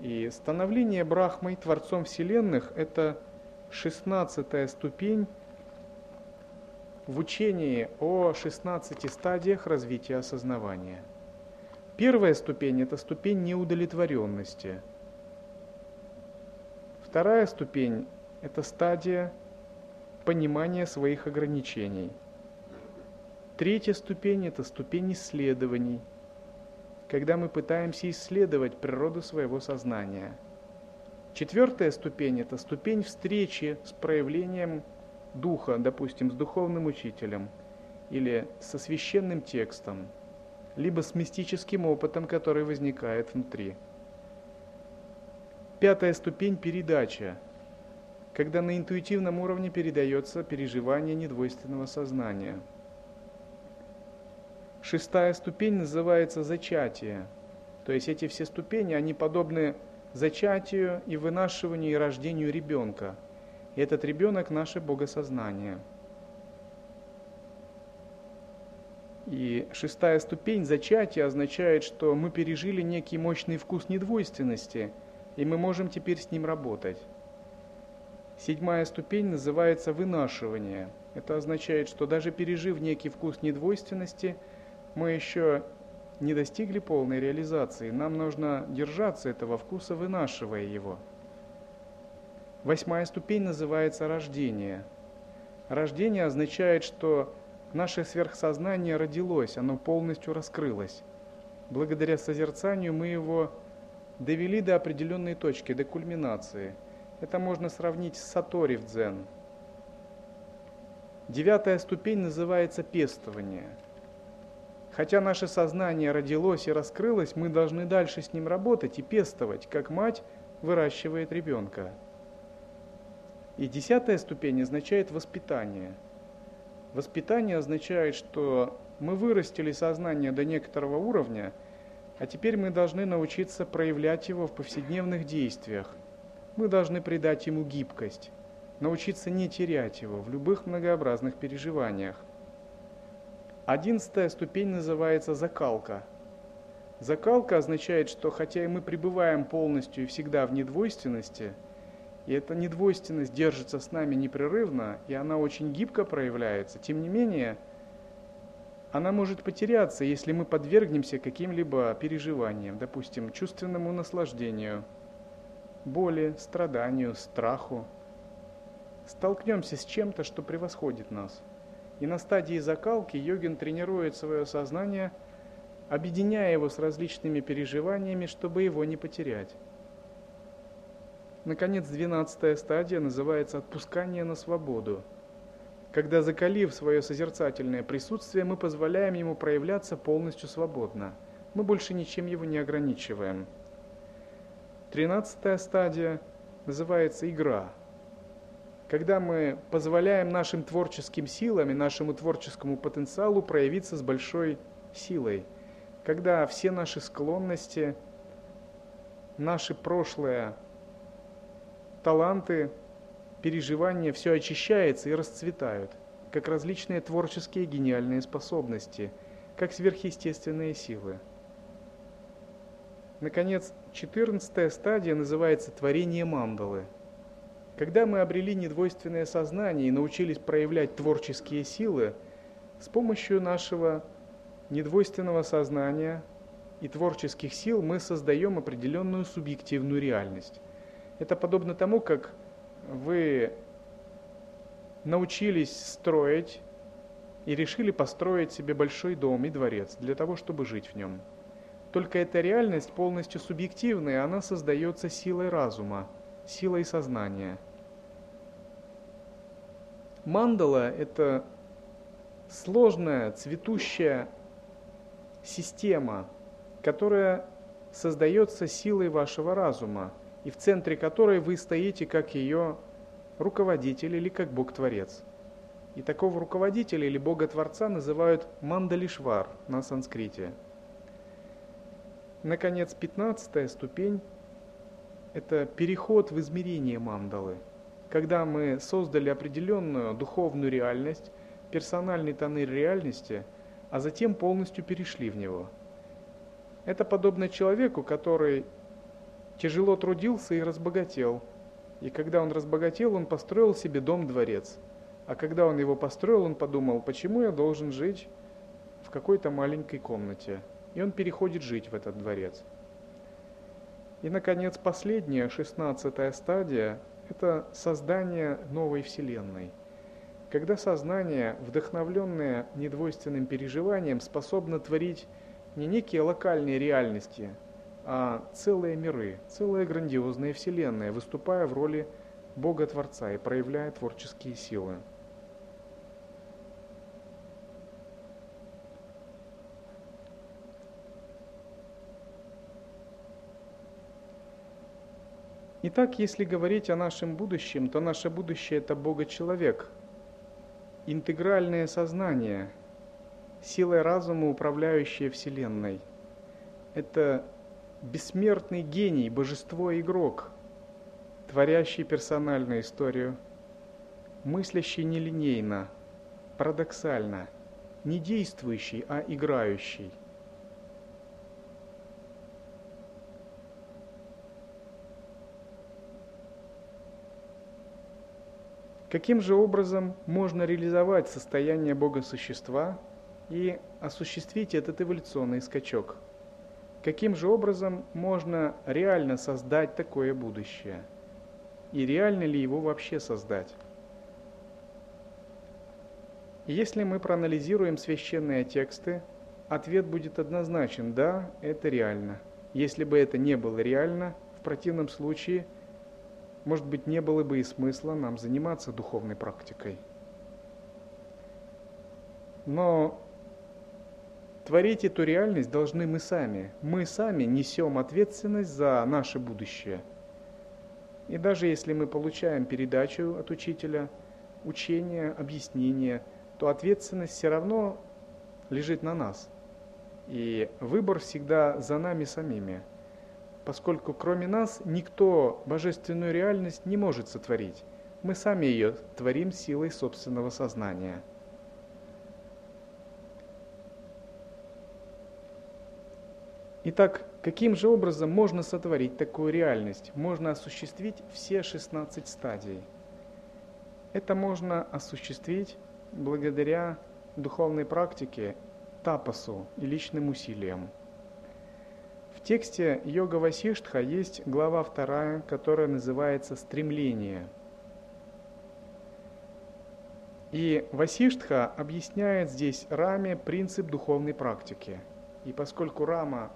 A: И становление Брахмой, Творцом Вселенных, это шестнадцатая ступень в учении о 16 стадиях развития осознавания. Первая ступень – это ступень неудовлетворенности. Вторая ступень – это стадия понимания своих ограничений. Третья ступень – это ступень исследований – когда мы пытаемся исследовать природу своего сознания. Четвертая ступень – это ступень встречи с проявлением духа, допустим, с духовным учителем или со священным текстом, либо с мистическим опытом, который возникает внутри. Пятая ступень – передача, когда на интуитивном уровне передается переживание недвойственного сознания – Шестая ступень называется зачатие. То есть эти все ступени, они подобны зачатию и вынашиванию и рождению ребенка. И этот ребенок – наше богосознание. И шестая ступень зачатия означает, что мы пережили некий мощный вкус недвойственности, и мы можем теперь с ним работать. Седьмая ступень называется вынашивание. Это означает, что даже пережив некий вкус недвойственности – мы еще не достигли полной реализации. Нам нужно держаться этого вкуса, вынашивая его. Восьмая ступень называется рождение. Рождение означает, что наше сверхсознание родилось, оно полностью раскрылось. Благодаря созерцанию мы его довели до определенной точки, до кульминации. Это можно сравнить с сатори в дзен. Девятая ступень называется пестование – Хотя наше сознание родилось и раскрылось, мы должны дальше с ним работать и пестовать, как мать выращивает ребенка. И десятая ступень означает воспитание. Воспитание означает, что мы вырастили сознание до некоторого уровня, а теперь мы должны научиться проявлять его в повседневных действиях. Мы должны придать ему гибкость, научиться не терять его в любых многообразных переживаниях. Одиннадцатая ступень называется закалка. Закалка означает, что хотя и мы пребываем полностью и всегда в недвойственности, и эта недвойственность держится с нами непрерывно, и она очень гибко проявляется, тем не менее, она может потеряться, если мы подвергнемся каким-либо переживаниям, допустим, чувственному наслаждению, боли, страданию, страху. Столкнемся с чем-то, что превосходит нас – и на стадии закалки йогин тренирует свое сознание, объединяя его с различными переживаниями, чтобы его не потерять. Наконец, двенадцатая стадия называется отпускание на свободу. Когда закалив свое созерцательное присутствие, мы позволяем ему проявляться полностью свободно. Мы больше ничем его не ограничиваем. Тринадцатая стадия называется игра. Когда мы позволяем нашим творческим силам и нашему творческому потенциалу проявиться с большой силой. Когда все наши склонности, наши прошлые таланты, переживания, все очищается и расцветают, как различные творческие гениальные способности, как сверхъестественные силы. Наконец, четырнадцатая стадия называется творение мандалы. Когда мы обрели недвойственное сознание и научились проявлять творческие силы, с помощью нашего недвойственного сознания и творческих сил мы создаем определенную субъективную реальность. Это подобно тому, как вы научились строить и решили построить себе большой дом и дворец для того, чтобы жить в нем – только эта реальность полностью субъективная, она создается силой разума, силой сознания. Мандала – это сложная, цветущая система, которая создается силой вашего разума, и в центре которой вы стоите как ее руководитель или как Бог-творец. И такого руководителя или Бога-творца называют Мандалишвар на санскрите – Наконец, пятнадцатая ступень – это переход в измерение мандалы. Когда мы создали определенную духовную реальность, персональный тоннель реальности, а затем полностью перешли в него. Это подобно человеку, который тяжело трудился и разбогател. И когда он разбогател, он построил себе дом-дворец. А когда он его построил, он подумал, почему я должен жить в какой-то маленькой комнате – и он переходит жить в этот дворец. И, наконец, последняя, шестнадцатая стадия – это создание новой Вселенной. Когда сознание, вдохновленное недвойственным переживанием, способно творить не некие локальные реальности, целые миры, целые грандиозные вселенные, выступая в роли Бога-творца и проявляя творческие силы. Итак, если говорить о нашем будущем, то наше будущее – это Бога-человек, интегральное сознание, силой разума, управляющее Вселенной. Это бессмертный гений, божество-игрок, творящий персональную историю, мыслящий нелинейно, парадоксально, не действующий, а играющий – Каким же образом можно реализовать состояние Бога-существа и осуществить этот эволюционный скачок? Каким же образом можно реально создать такое будущее? И реально ли его вообще создать? Если мы проанализируем священные тексты, ответ будет однозначен – да, это реально. Если бы это не было реально, в противном случае – может быть, не было бы и смысла нам заниматься духовной практикой. Но творить эту реальность должны мы сами. Мы сами несем ответственность за наше будущее. И даже если мы получаем передачу от учителя, учение, объяснение, то ответственность все равно лежит на нас. И выбор всегда за нами самими – поскольку кроме нас никто божественную реальность не может сотворить. Мы сами ее творим силой собственного сознания. Итак, каким же образом можно сотворить такую реальность? Можно осуществить все 16 стадий. Это можно осуществить благодаря духовной практике, тапасу и личным усилиям тексте Йога Васиштха есть глава вторая, которая называется «Стремление». И Васиштха объясняет здесь Раме принцип духовной практики. И поскольку Рама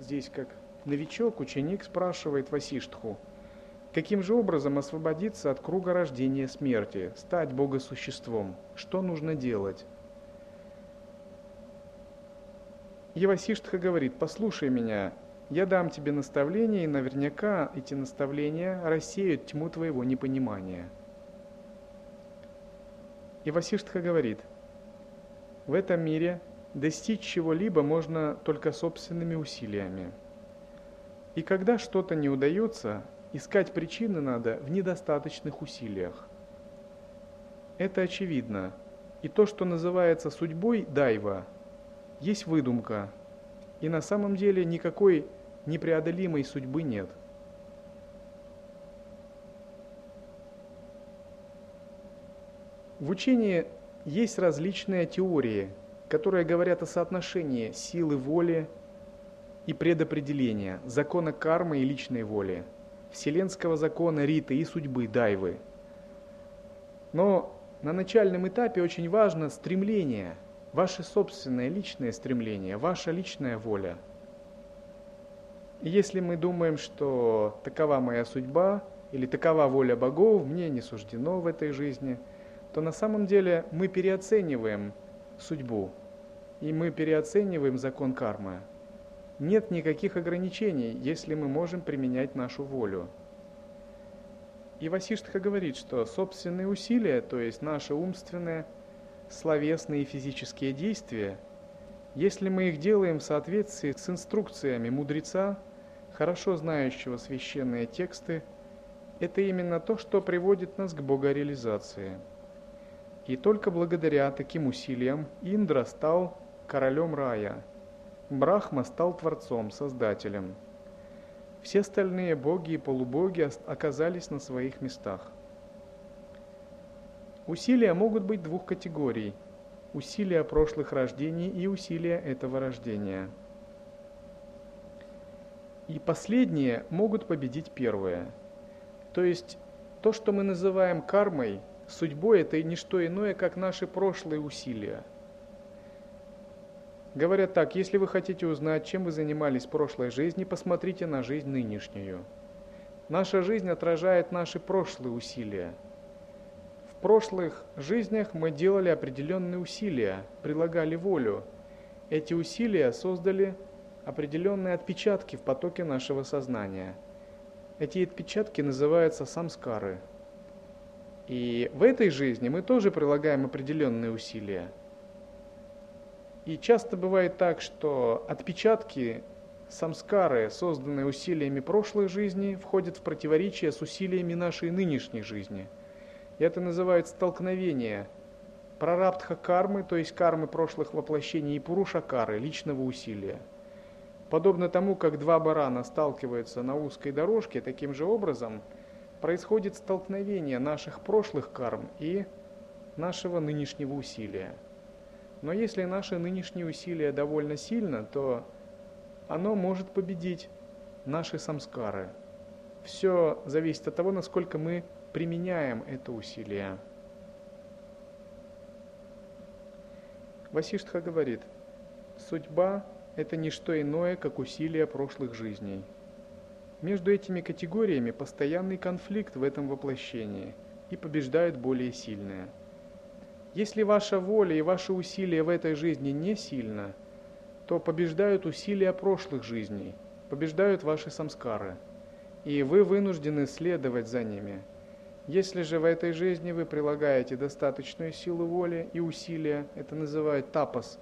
A: здесь как новичок, ученик спрашивает Васиштху, каким же образом освободиться от круга рождения смерти, стать богосуществом, что нужно делать? И Васиштха говорит, послушай меня, я дам тебе наставления, и наверняка эти наставления рассеют тьму твоего непонимания. И Васиштха говорит, в этом мире достичь чего-либо можно только собственными усилиями. И когда что-то не удается, искать причины надо в недостаточных усилиях. Это очевидно. И то, что называется судьбой дайва, есть выдумка. И на самом деле никакой непреодолимой судьбы нет. В учении есть различные теории, которые говорят о соотношении силы воли и предопределения, закона кармы и личной воли, вселенского закона Риты и судьбы Дайвы. Но на начальном этапе очень важно стремление, ваше собственное личное стремление, ваша личная воля – если мы думаем, что такова моя судьба или такова воля богов, мне не суждено в этой жизни, то на самом деле мы переоцениваем судьбу, и мы переоцениваем закон кармы. Нет никаких ограничений, если мы можем применять нашу волю. И Васиштха говорит, что собственные усилия, то есть наши умственные, словесные и физические действия, если мы их делаем в соответствии с инструкциями мудреца, хорошо знающего священные тексты, это именно то, что приводит нас к богореализации. И только благодаря таким усилиям Индра стал королем рая, Брахма стал творцом, создателем. Все остальные боги и полубоги оказались на своих местах. Усилия могут быть двух категорий – усилия прошлых рождений и усилия этого рождения – и последние могут победить первые. То есть то, что мы называем кармой, судьбой, это не что иное, как наши прошлые усилия. Говорят так, если вы хотите узнать, чем вы занимались в прошлой жизни, посмотрите на жизнь нынешнюю. Наша жизнь отражает наши прошлые усилия. В прошлых жизнях мы делали определенные усилия, прилагали волю. Эти усилия создали определенные отпечатки в потоке нашего сознания. Эти отпечатки называются самскары. И в этой жизни мы тоже прилагаем определенные усилия. И часто бывает так, что отпечатки самскары, созданные усилиями прошлой жизни, входят в противоречие с усилиями нашей нынешней жизни. И это называется столкновение прарабдха кармы, то есть кармы прошлых воплощений, и пурушакары, личного усилия – Подобно тому, как два барана сталкиваются на узкой дорожке, таким же образом происходит столкновение наших прошлых карм и нашего нынешнего усилия. Но если наше нынешнее усилие довольно сильно, то оно может победить наши самскары. Все зависит от того, насколько мы применяем это усилие. Васиштха говорит, судьба это не что иное, как усилия прошлых жизней. Между этими категориями постоянный конфликт в этом воплощении, и побеждают более сильные. Если ваша воля и ваши усилия в этой жизни не сильно, то побеждают усилия прошлых жизней, побеждают ваши самскары, и вы вынуждены следовать за ними. Если же в этой жизни вы прилагаете достаточную силу воли и усилия, это называют тапос,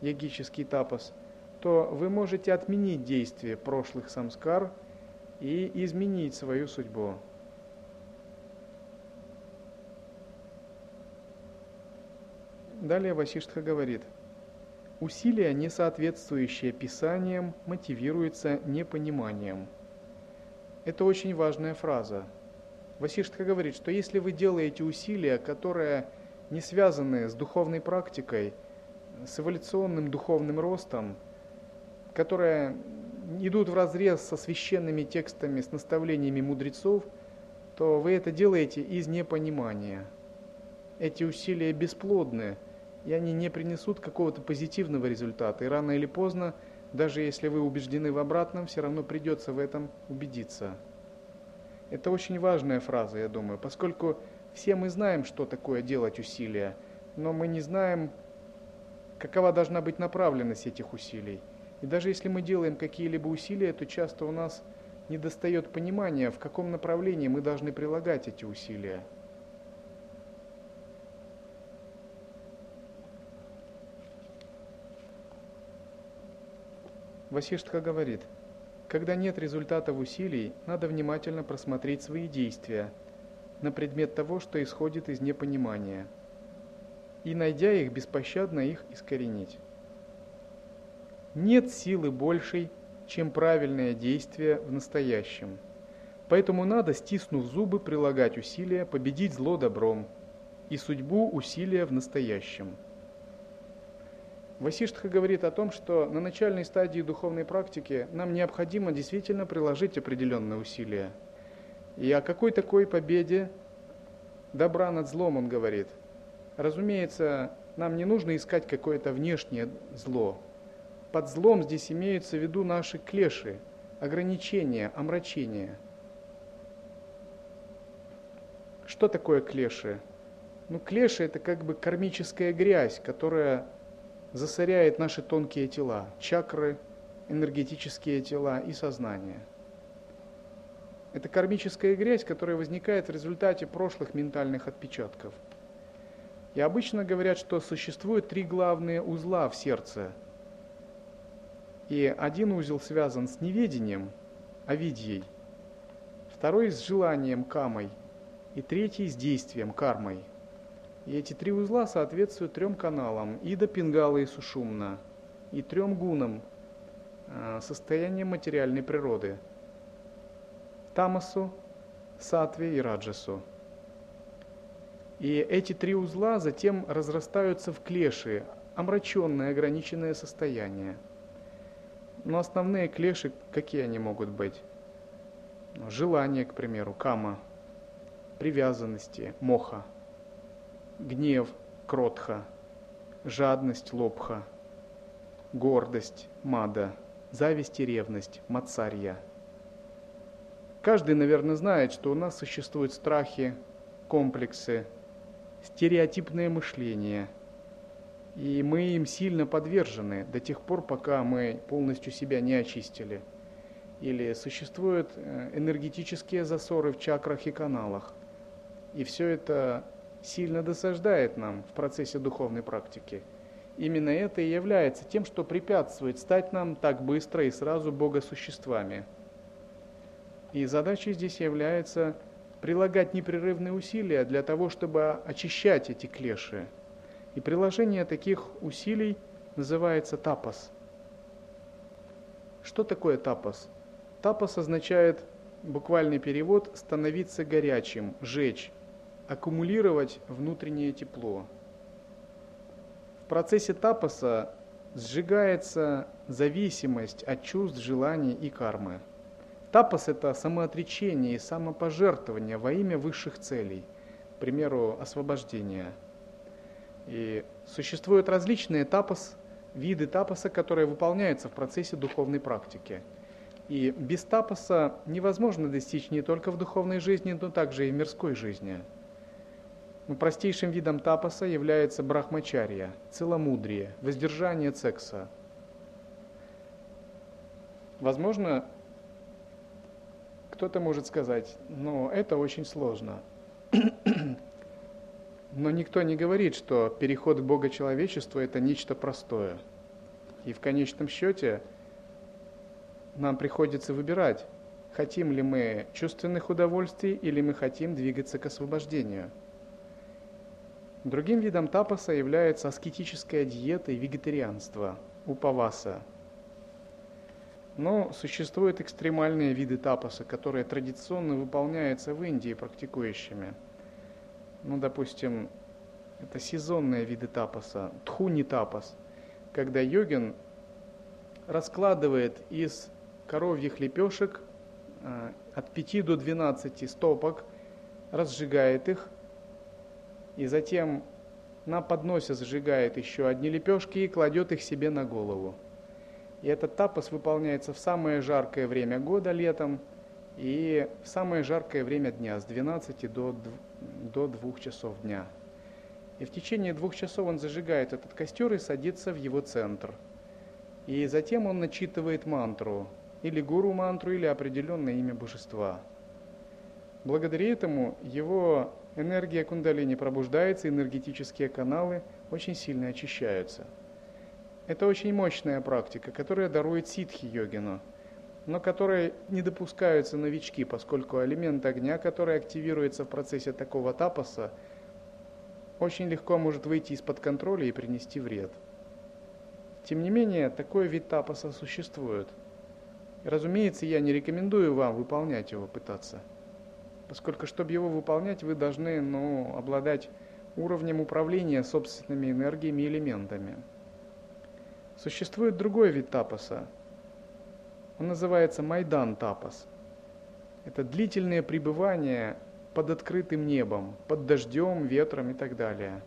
A: ягический тапос – то вы можете отменить действие прошлых самскар и изменить свою судьбу. Далее Васиштха говорит, усилия, не соответствующие Писаниям, мотивируются непониманием. Это очень важная фраза. Васиштха говорит, что если вы делаете усилия, которые не связаны с духовной практикой, с эволюционным духовным ростом, которые идут в разрез со священными текстами, с наставлениями мудрецов, то вы это делаете из непонимания. Эти усилия бесплодны, и они не принесут какого-то позитивного результата. И рано или поздно, даже если вы убеждены в обратном, все равно придется в этом убедиться. Это очень важная фраза, я думаю, поскольку все мы знаем, что такое делать усилия, но мы не знаем, какова должна быть направленность этих усилий – И даже если мы делаем какие-либо усилия, то часто у нас недостает понимания, в каком направлении мы должны прилагать эти усилия. Васиштха говорит, когда нет результатов усилий, надо внимательно просмотреть свои действия на предмет того, что исходит из непонимания, и, найдя их, беспощадно их искоренить. Нет силы большей, чем правильное действие в настоящем. Поэтому надо, стиснув зубы, прилагать усилия, победить зло добром и судьбу усилия в настоящем. Васиштха говорит о том, что на начальной стадии духовной практики нам необходимо действительно приложить определенные усилия. И о какой такой победе добра над злом он говорит. Разумеется, нам не нужно искать какое-то внешнее зло, под злом здесь имеются в виду наши клеши, ограничения, омрачения. Что такое клеши? Ну, клеши – это как бы кармическая грязь, которая засоряет наши тонкие тела, чакры, энергетические тела и сознание. Это кармическая грязь, которая возникает в результате прошлых ментальных отпечатков. И обычно говорят, что существует три главные узла в сердце – и один узел связан с неведением, авидьей, второй с желанием, камой, и третий с действием, кармой. И эти три узла соответствуют трем каналам – Ида, Пингала и Сушумна, и трем гунам а, – состоянием материальной природы – Тамасу, Сатве и Раджасу. И эти три узла затем разрастаются в клеши, омраченное, ограниченное состояние – но основные клеши, какие они могут быть? Ну, желание, к примеру, кама, привязанности, моха, гнев, кротха, жадность, лобха, гордость, мада, зависть и ревность, мацарья. Каждый, наверное, знает, что у нас существуют страхи, комплексы, стереотипное мышление – и мы им сильно подвержены до тех пор, пока мы полностью себя не очистили. Или существуют э, энергетические засоры в чакрах и каналах. И все это сильно досаждает нам в процессе духовной практики. Именно это и является тем, что препятствует стать нам так быстро и сразу богосуществами. И задачей здесь является прилагать непрерывные усилия для того, чтобы очищать эти клеши, и приложение таких усилий называется тапас. Что такое тапас? Тапас означает буквальный перевод «становиться горячим», «жечь», аккумулировать внутреннее тепло. В процессе тапаса сжигается зависимость от чувств, желаний и кармы. Тапас – это самоотречение и самопожертвование во имя высших целей, к примеру, освобождения – и существуют различные тапос, виды тапоса, которые выполняются в процессе духовной практики. И без тапоса невозможно достичь не только в духовной жизни, но также и в мирской жизни. Но простейшим видом тапоса является брахмачарья, целомудрие, воздержание от секса. Возможно, кто-то может сказать, но это очень сложно. [CLEARS THROAT] Но никто не говорит, что переход к богочеловечеству – это нечто простое. И в конечном счете нам приходится выбирать, хотим ли мы чувственных удовольствий или мы хотим двигаться к освобождению. Другим видом тапаса является аскетическая диета и вегетарианство, упаваса. Но существуют экстремальные виды тапаса, которые традиционно выполняются в Индии практикующими – ну, допустим, это сезонные виды тапаса, тхуни тапас, когда йогин раскладывает из коровьих лепешек э, от 5 до 12 стопок, разжигает их, и затем на подносе зажигает еще одни лепешки и кладет их себе на голову. И этот тапас выполняется в самое жаркое время года, летом, и в самое жаркое время дня, с 12 до до двух часов дня. И в течение двух часов он зажигает этот костер и садится в его центр. И затем он начитывает мантру, или гуру-мантру, или определенное имя божества. Благодаря этому его энергия кундалини пробуждается, энергетические каналы очень сильно очищаются. Это очень мощная практика, которая дарует ситхи йогину, но которой не допускаются новички, поскольку элемент огня, который активируется в процессе такого тапаса, очень легко может выйти из-под контроля и принести вред. Тем не менее, такой вид тапаса существует. Разумеется, я не рекомендую вам выполнять его, пытаться. Поскольку, чтобы его выполнять, вы должны ну, обладать уровнем управления собственными энергиями и элементами. Существует другой вид тапаса. Он называется майдан тапас. Это длительное пребывание под открытым небом, под дождем, ветром и так далее.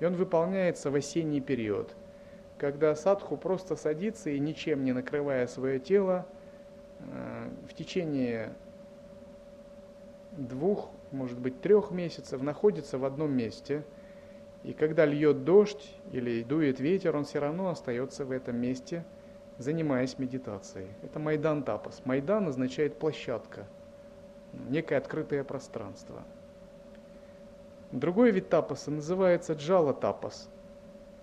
A: И он выполняется в осенний период, когда садху просто садится и ничем не накрывая свое тело, э, в течение двух, может быть, трех месяцев находится в одном месте. И когда льет дождь или дует ветер, он все равно остается в этом месте, занимаясь медитацией. Это Майдан Тапас. Майдан означает площадка – некое открытое пространство. Другой вид тапаса называется джала тапас.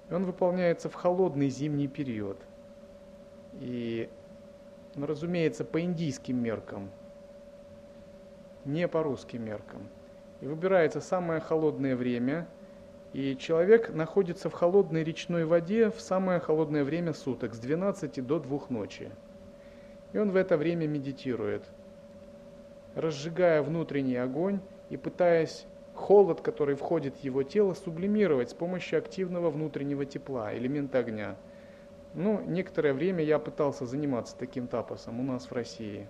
A: Он выполняется в холодный зимний период. И, ну, разумеется, по индийским меркам, не по русским меркам. И выбирается самое холодное время, и человек находится в холодной речной воде в самое холодное время суток, с 12 до 2 ночи. И он в это время медитирует – разжигая внутренний огонь и пытаясь холод, который входит в его тело, сублимировать с помощью активного внутреннего тепла, элемента огня. Ну, некоторое время я пытался заниматься таким тапосом у нас в России.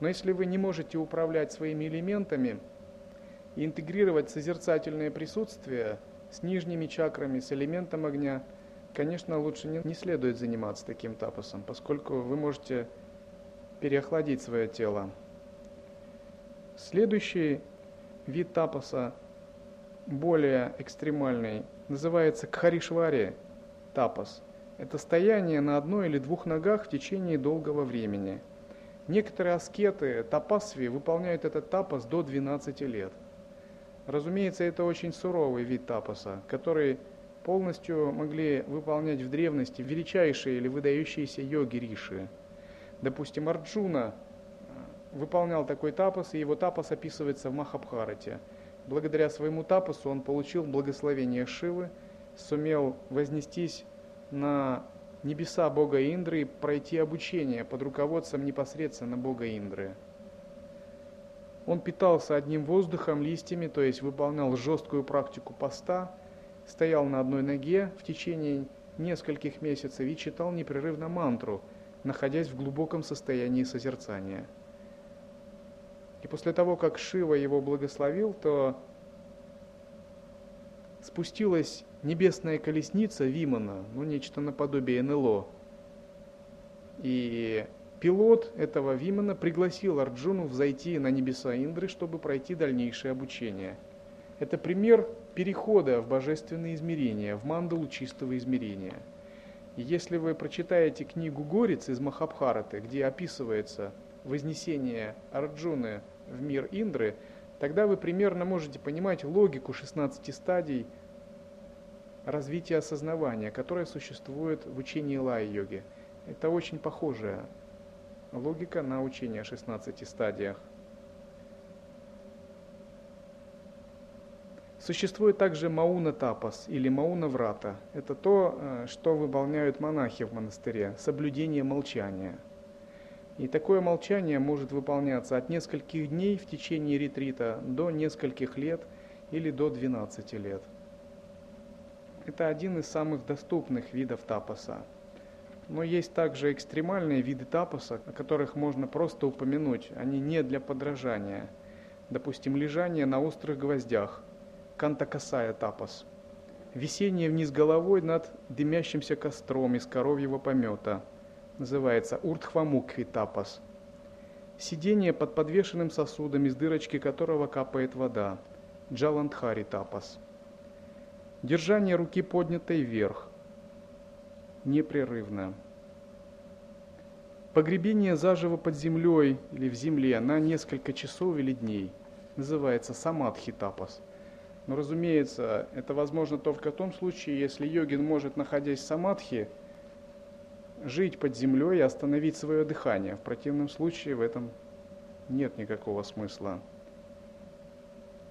A: Но если вы не можете управлять своими элементами и интегрировать созерцательное присутствие с нижними чакрами, с элементом огня, конечно, лучше не, не следует заниматься таким тапосом, поскольку вы можете переохладить свое тело. Следующий вид тапаса, более экстремальный, называется кхаришвари тапас. Это стояние на одной или двух ногах в течение долгого времени. Некоторые аскеты тапасви выполняют этот тапас до 12 лет. Разумеется, это очень суровый вид тапаса, который полностью могли выполнять в древности величайшие или выдающиеся йоги Риши. Допустим, Арджуна выполнял такой тапос, и его тапос описывается в Махабхарате. Благодаря своему тапосу он получил благословение Шивы, сумел вознестись на небеса бога Индры и пройти обучение под руководством непосредственно бога Индры. Он питался одним воздухом, листьями, то есть выполнял жесткую практику поста, стоял на одной ноге в течение нескольких месяцев и читал непрерывно мантру, находясь в глубоком состоянии созерцания – и после того, как Шива его благословил, то спустилась небесная колесница Вимана, ну нечто наподобие НЛО. И пилот этого Вимана пригласил Арджуну взойти на небеса Индры, чтобы пройти дальнейшее обучение. Это пример перехода в божественные измерения, в мандалу чистого измерения. И если вы прочитаете книгу Горец из Махабхараты, где описывается вознесение Арджуны в мир Индры, тогда вы примерно можете понимать логику 16 стадий развития осознавания, которая существует в учении лай-йоги. Это очень похожая логика на учение о 16 стадиях. Существует также мауна тапас или мауна врата. Это то, э, что выполняют монахи в монастыре, соблюдение молчания – и такое молчание может выполняться от нескольких дней в течение ретрита до нескольких лет или до 12 лет. Это один из самых доступных видов тапаса. Но есть также экстремальные виды тапаса, о которых можно просто упомянуть. Они не для подражания. Допустим, лежание на острых гвоздях, кантакасая тапас. Висение вниз головой над дымящимся костром из коровьего помета – называется уртхвамукхи тапас. Сидение под подвешенным сосудом, из дырочки которого капает вода, джаландхари тапас. Держание руки поднятой вверх, непрерывно, Погребение заживо под землей или в земле на несколько часов или дней называется самадхи тапас. Но, разумеется, это возможно только в том случае, если йогин может, находясь в самадхи, жить под землей и остановить свое дыхание. В противном случае в этом нет никакого смысла.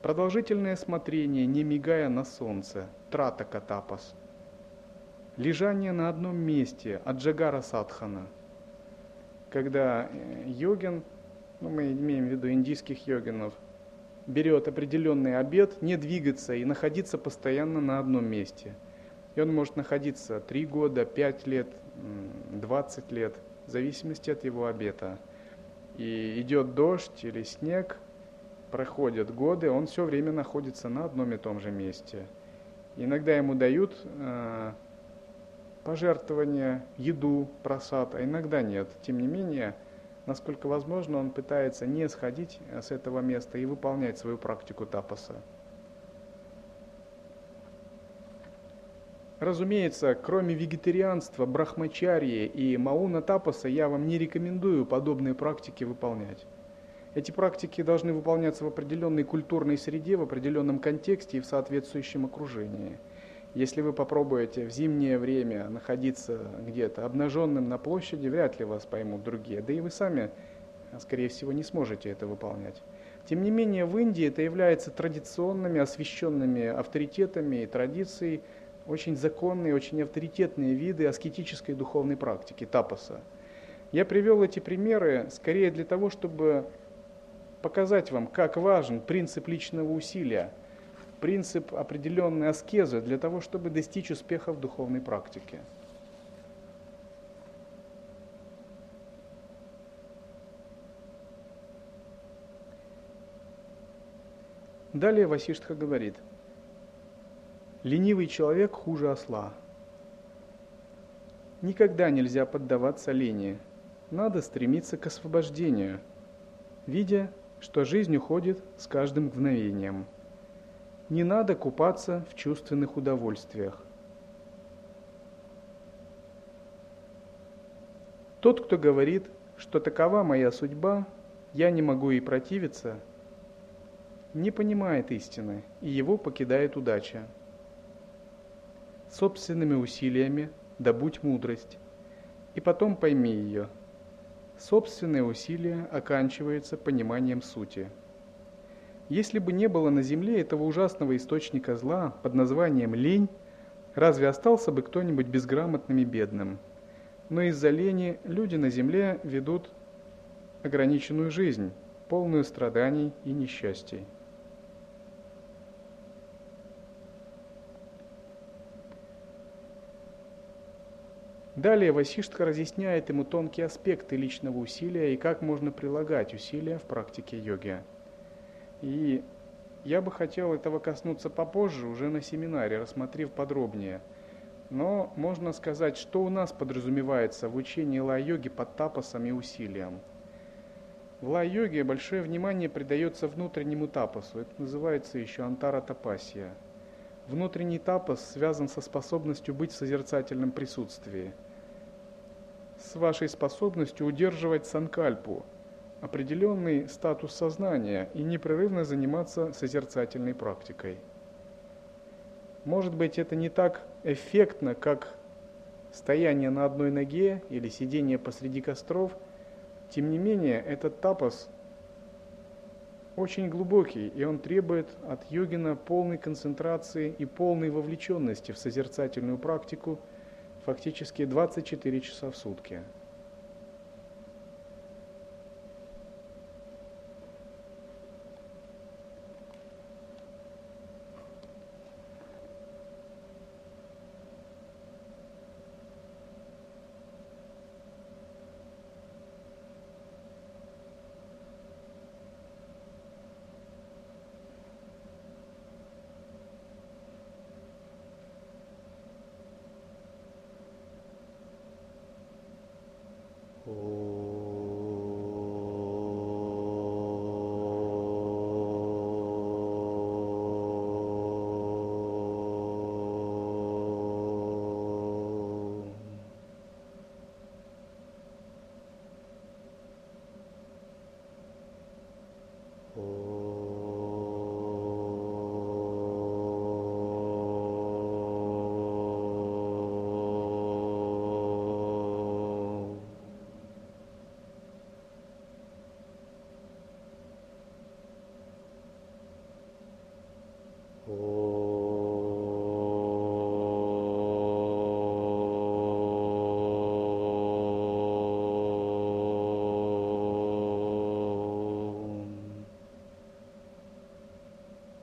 A: Продолжительное смотрение, не мигая на солнце, трата катапас. Лежание на одном месте, аджагара садхана – когда э, йогин, ну, мы имеем в виду индийских йогинов, берет определенный обед, не двигаться и находиться постоянно на одном месте. И он может находиться 3 года, 5 лет, 20 лет, в зависимости от его обета. И идет дождь или снег, проходят годы, он все время находится на одном и том же месте. Иногда ему дают э, пожертвования, еду, просад, а иногда нет. Тем не менее, насколько возможно, он пытается не сходить с этого места и выполнять свою практику тапаса. Разумеется, кроме вегетарианства, брахмачарии и мауна тапаса, я вам не рекомендую подобные практики выполнять. Эти практики должны выполняться в определенной культурной среде, в определенном контексте и в соответствующем окружении – если вы попробуете в зимнее время находиться где-то обнаженным на площади, вряд ли вас поймут другие, да и вы сами, скорее всего, не сможете это выполнять. Тем не менее, в Индии это является традиционными, освященными авторитетами и традицией, очень законные, очень авторитетные виды аскетической духовной практики, тапаса. Я привел эти примеры скорее для того, чтобы показать вам, как важен принцип личного усилия – принцип определенной аскезы для того, чтобы достичь успеха в духовной практике. Далее Васиштха говорит, ленивый человек хуже осла. Никогда нельзя поддаваться лени, надо стремиться к освобождению, видя, что жизнь уходит с каждым мгновением – не надо купаться в чувственных удовольствиях. Тот, кто говорит, что такова моя судьба, я не могу ей противиться, не понимает истины, и его покидает удача. Собственными усилиями добудь мудрость, и потом пойми ее. Собственные усилия оканчиваются пониманием сути – если бы не было на земле этого ужасного источника зла под названием лень, разве остался бы кто-нибудь безграмотным и бедным? Но из-за лени люди на земле ведут ограниченную жизнь, полную страданий и несчастий. Далее Васиштха разъясняет ему тонкие аспекты личного усилия и как можно прилагать усилия в практике йоги. И я бы хотел этого коснуться попозже, уже на семинаре, рассмотрев подробнее. Но можно сказать, что у нас подразумевается в учении ла-йоги под тапосом и усилием. В ла-йоге большое внимание придается внутреннему тапосу. Это называется еще антара тапасия. Внутренний тапос связан со способностью быть в созерцательном присутствии, с вашей способностью удерживать санкальпу – определенный статус сознания и непрерывно заниматься созерцательной практикой. Может быть, это не так эффектно, как стояние на одной ноге или сидение посреди костров, тем не менее, этот тапос очень глубокий, и он требует от йогина полной концентрации и полной вовлеченности в созерцательную практику фактически 24 часа в сутки.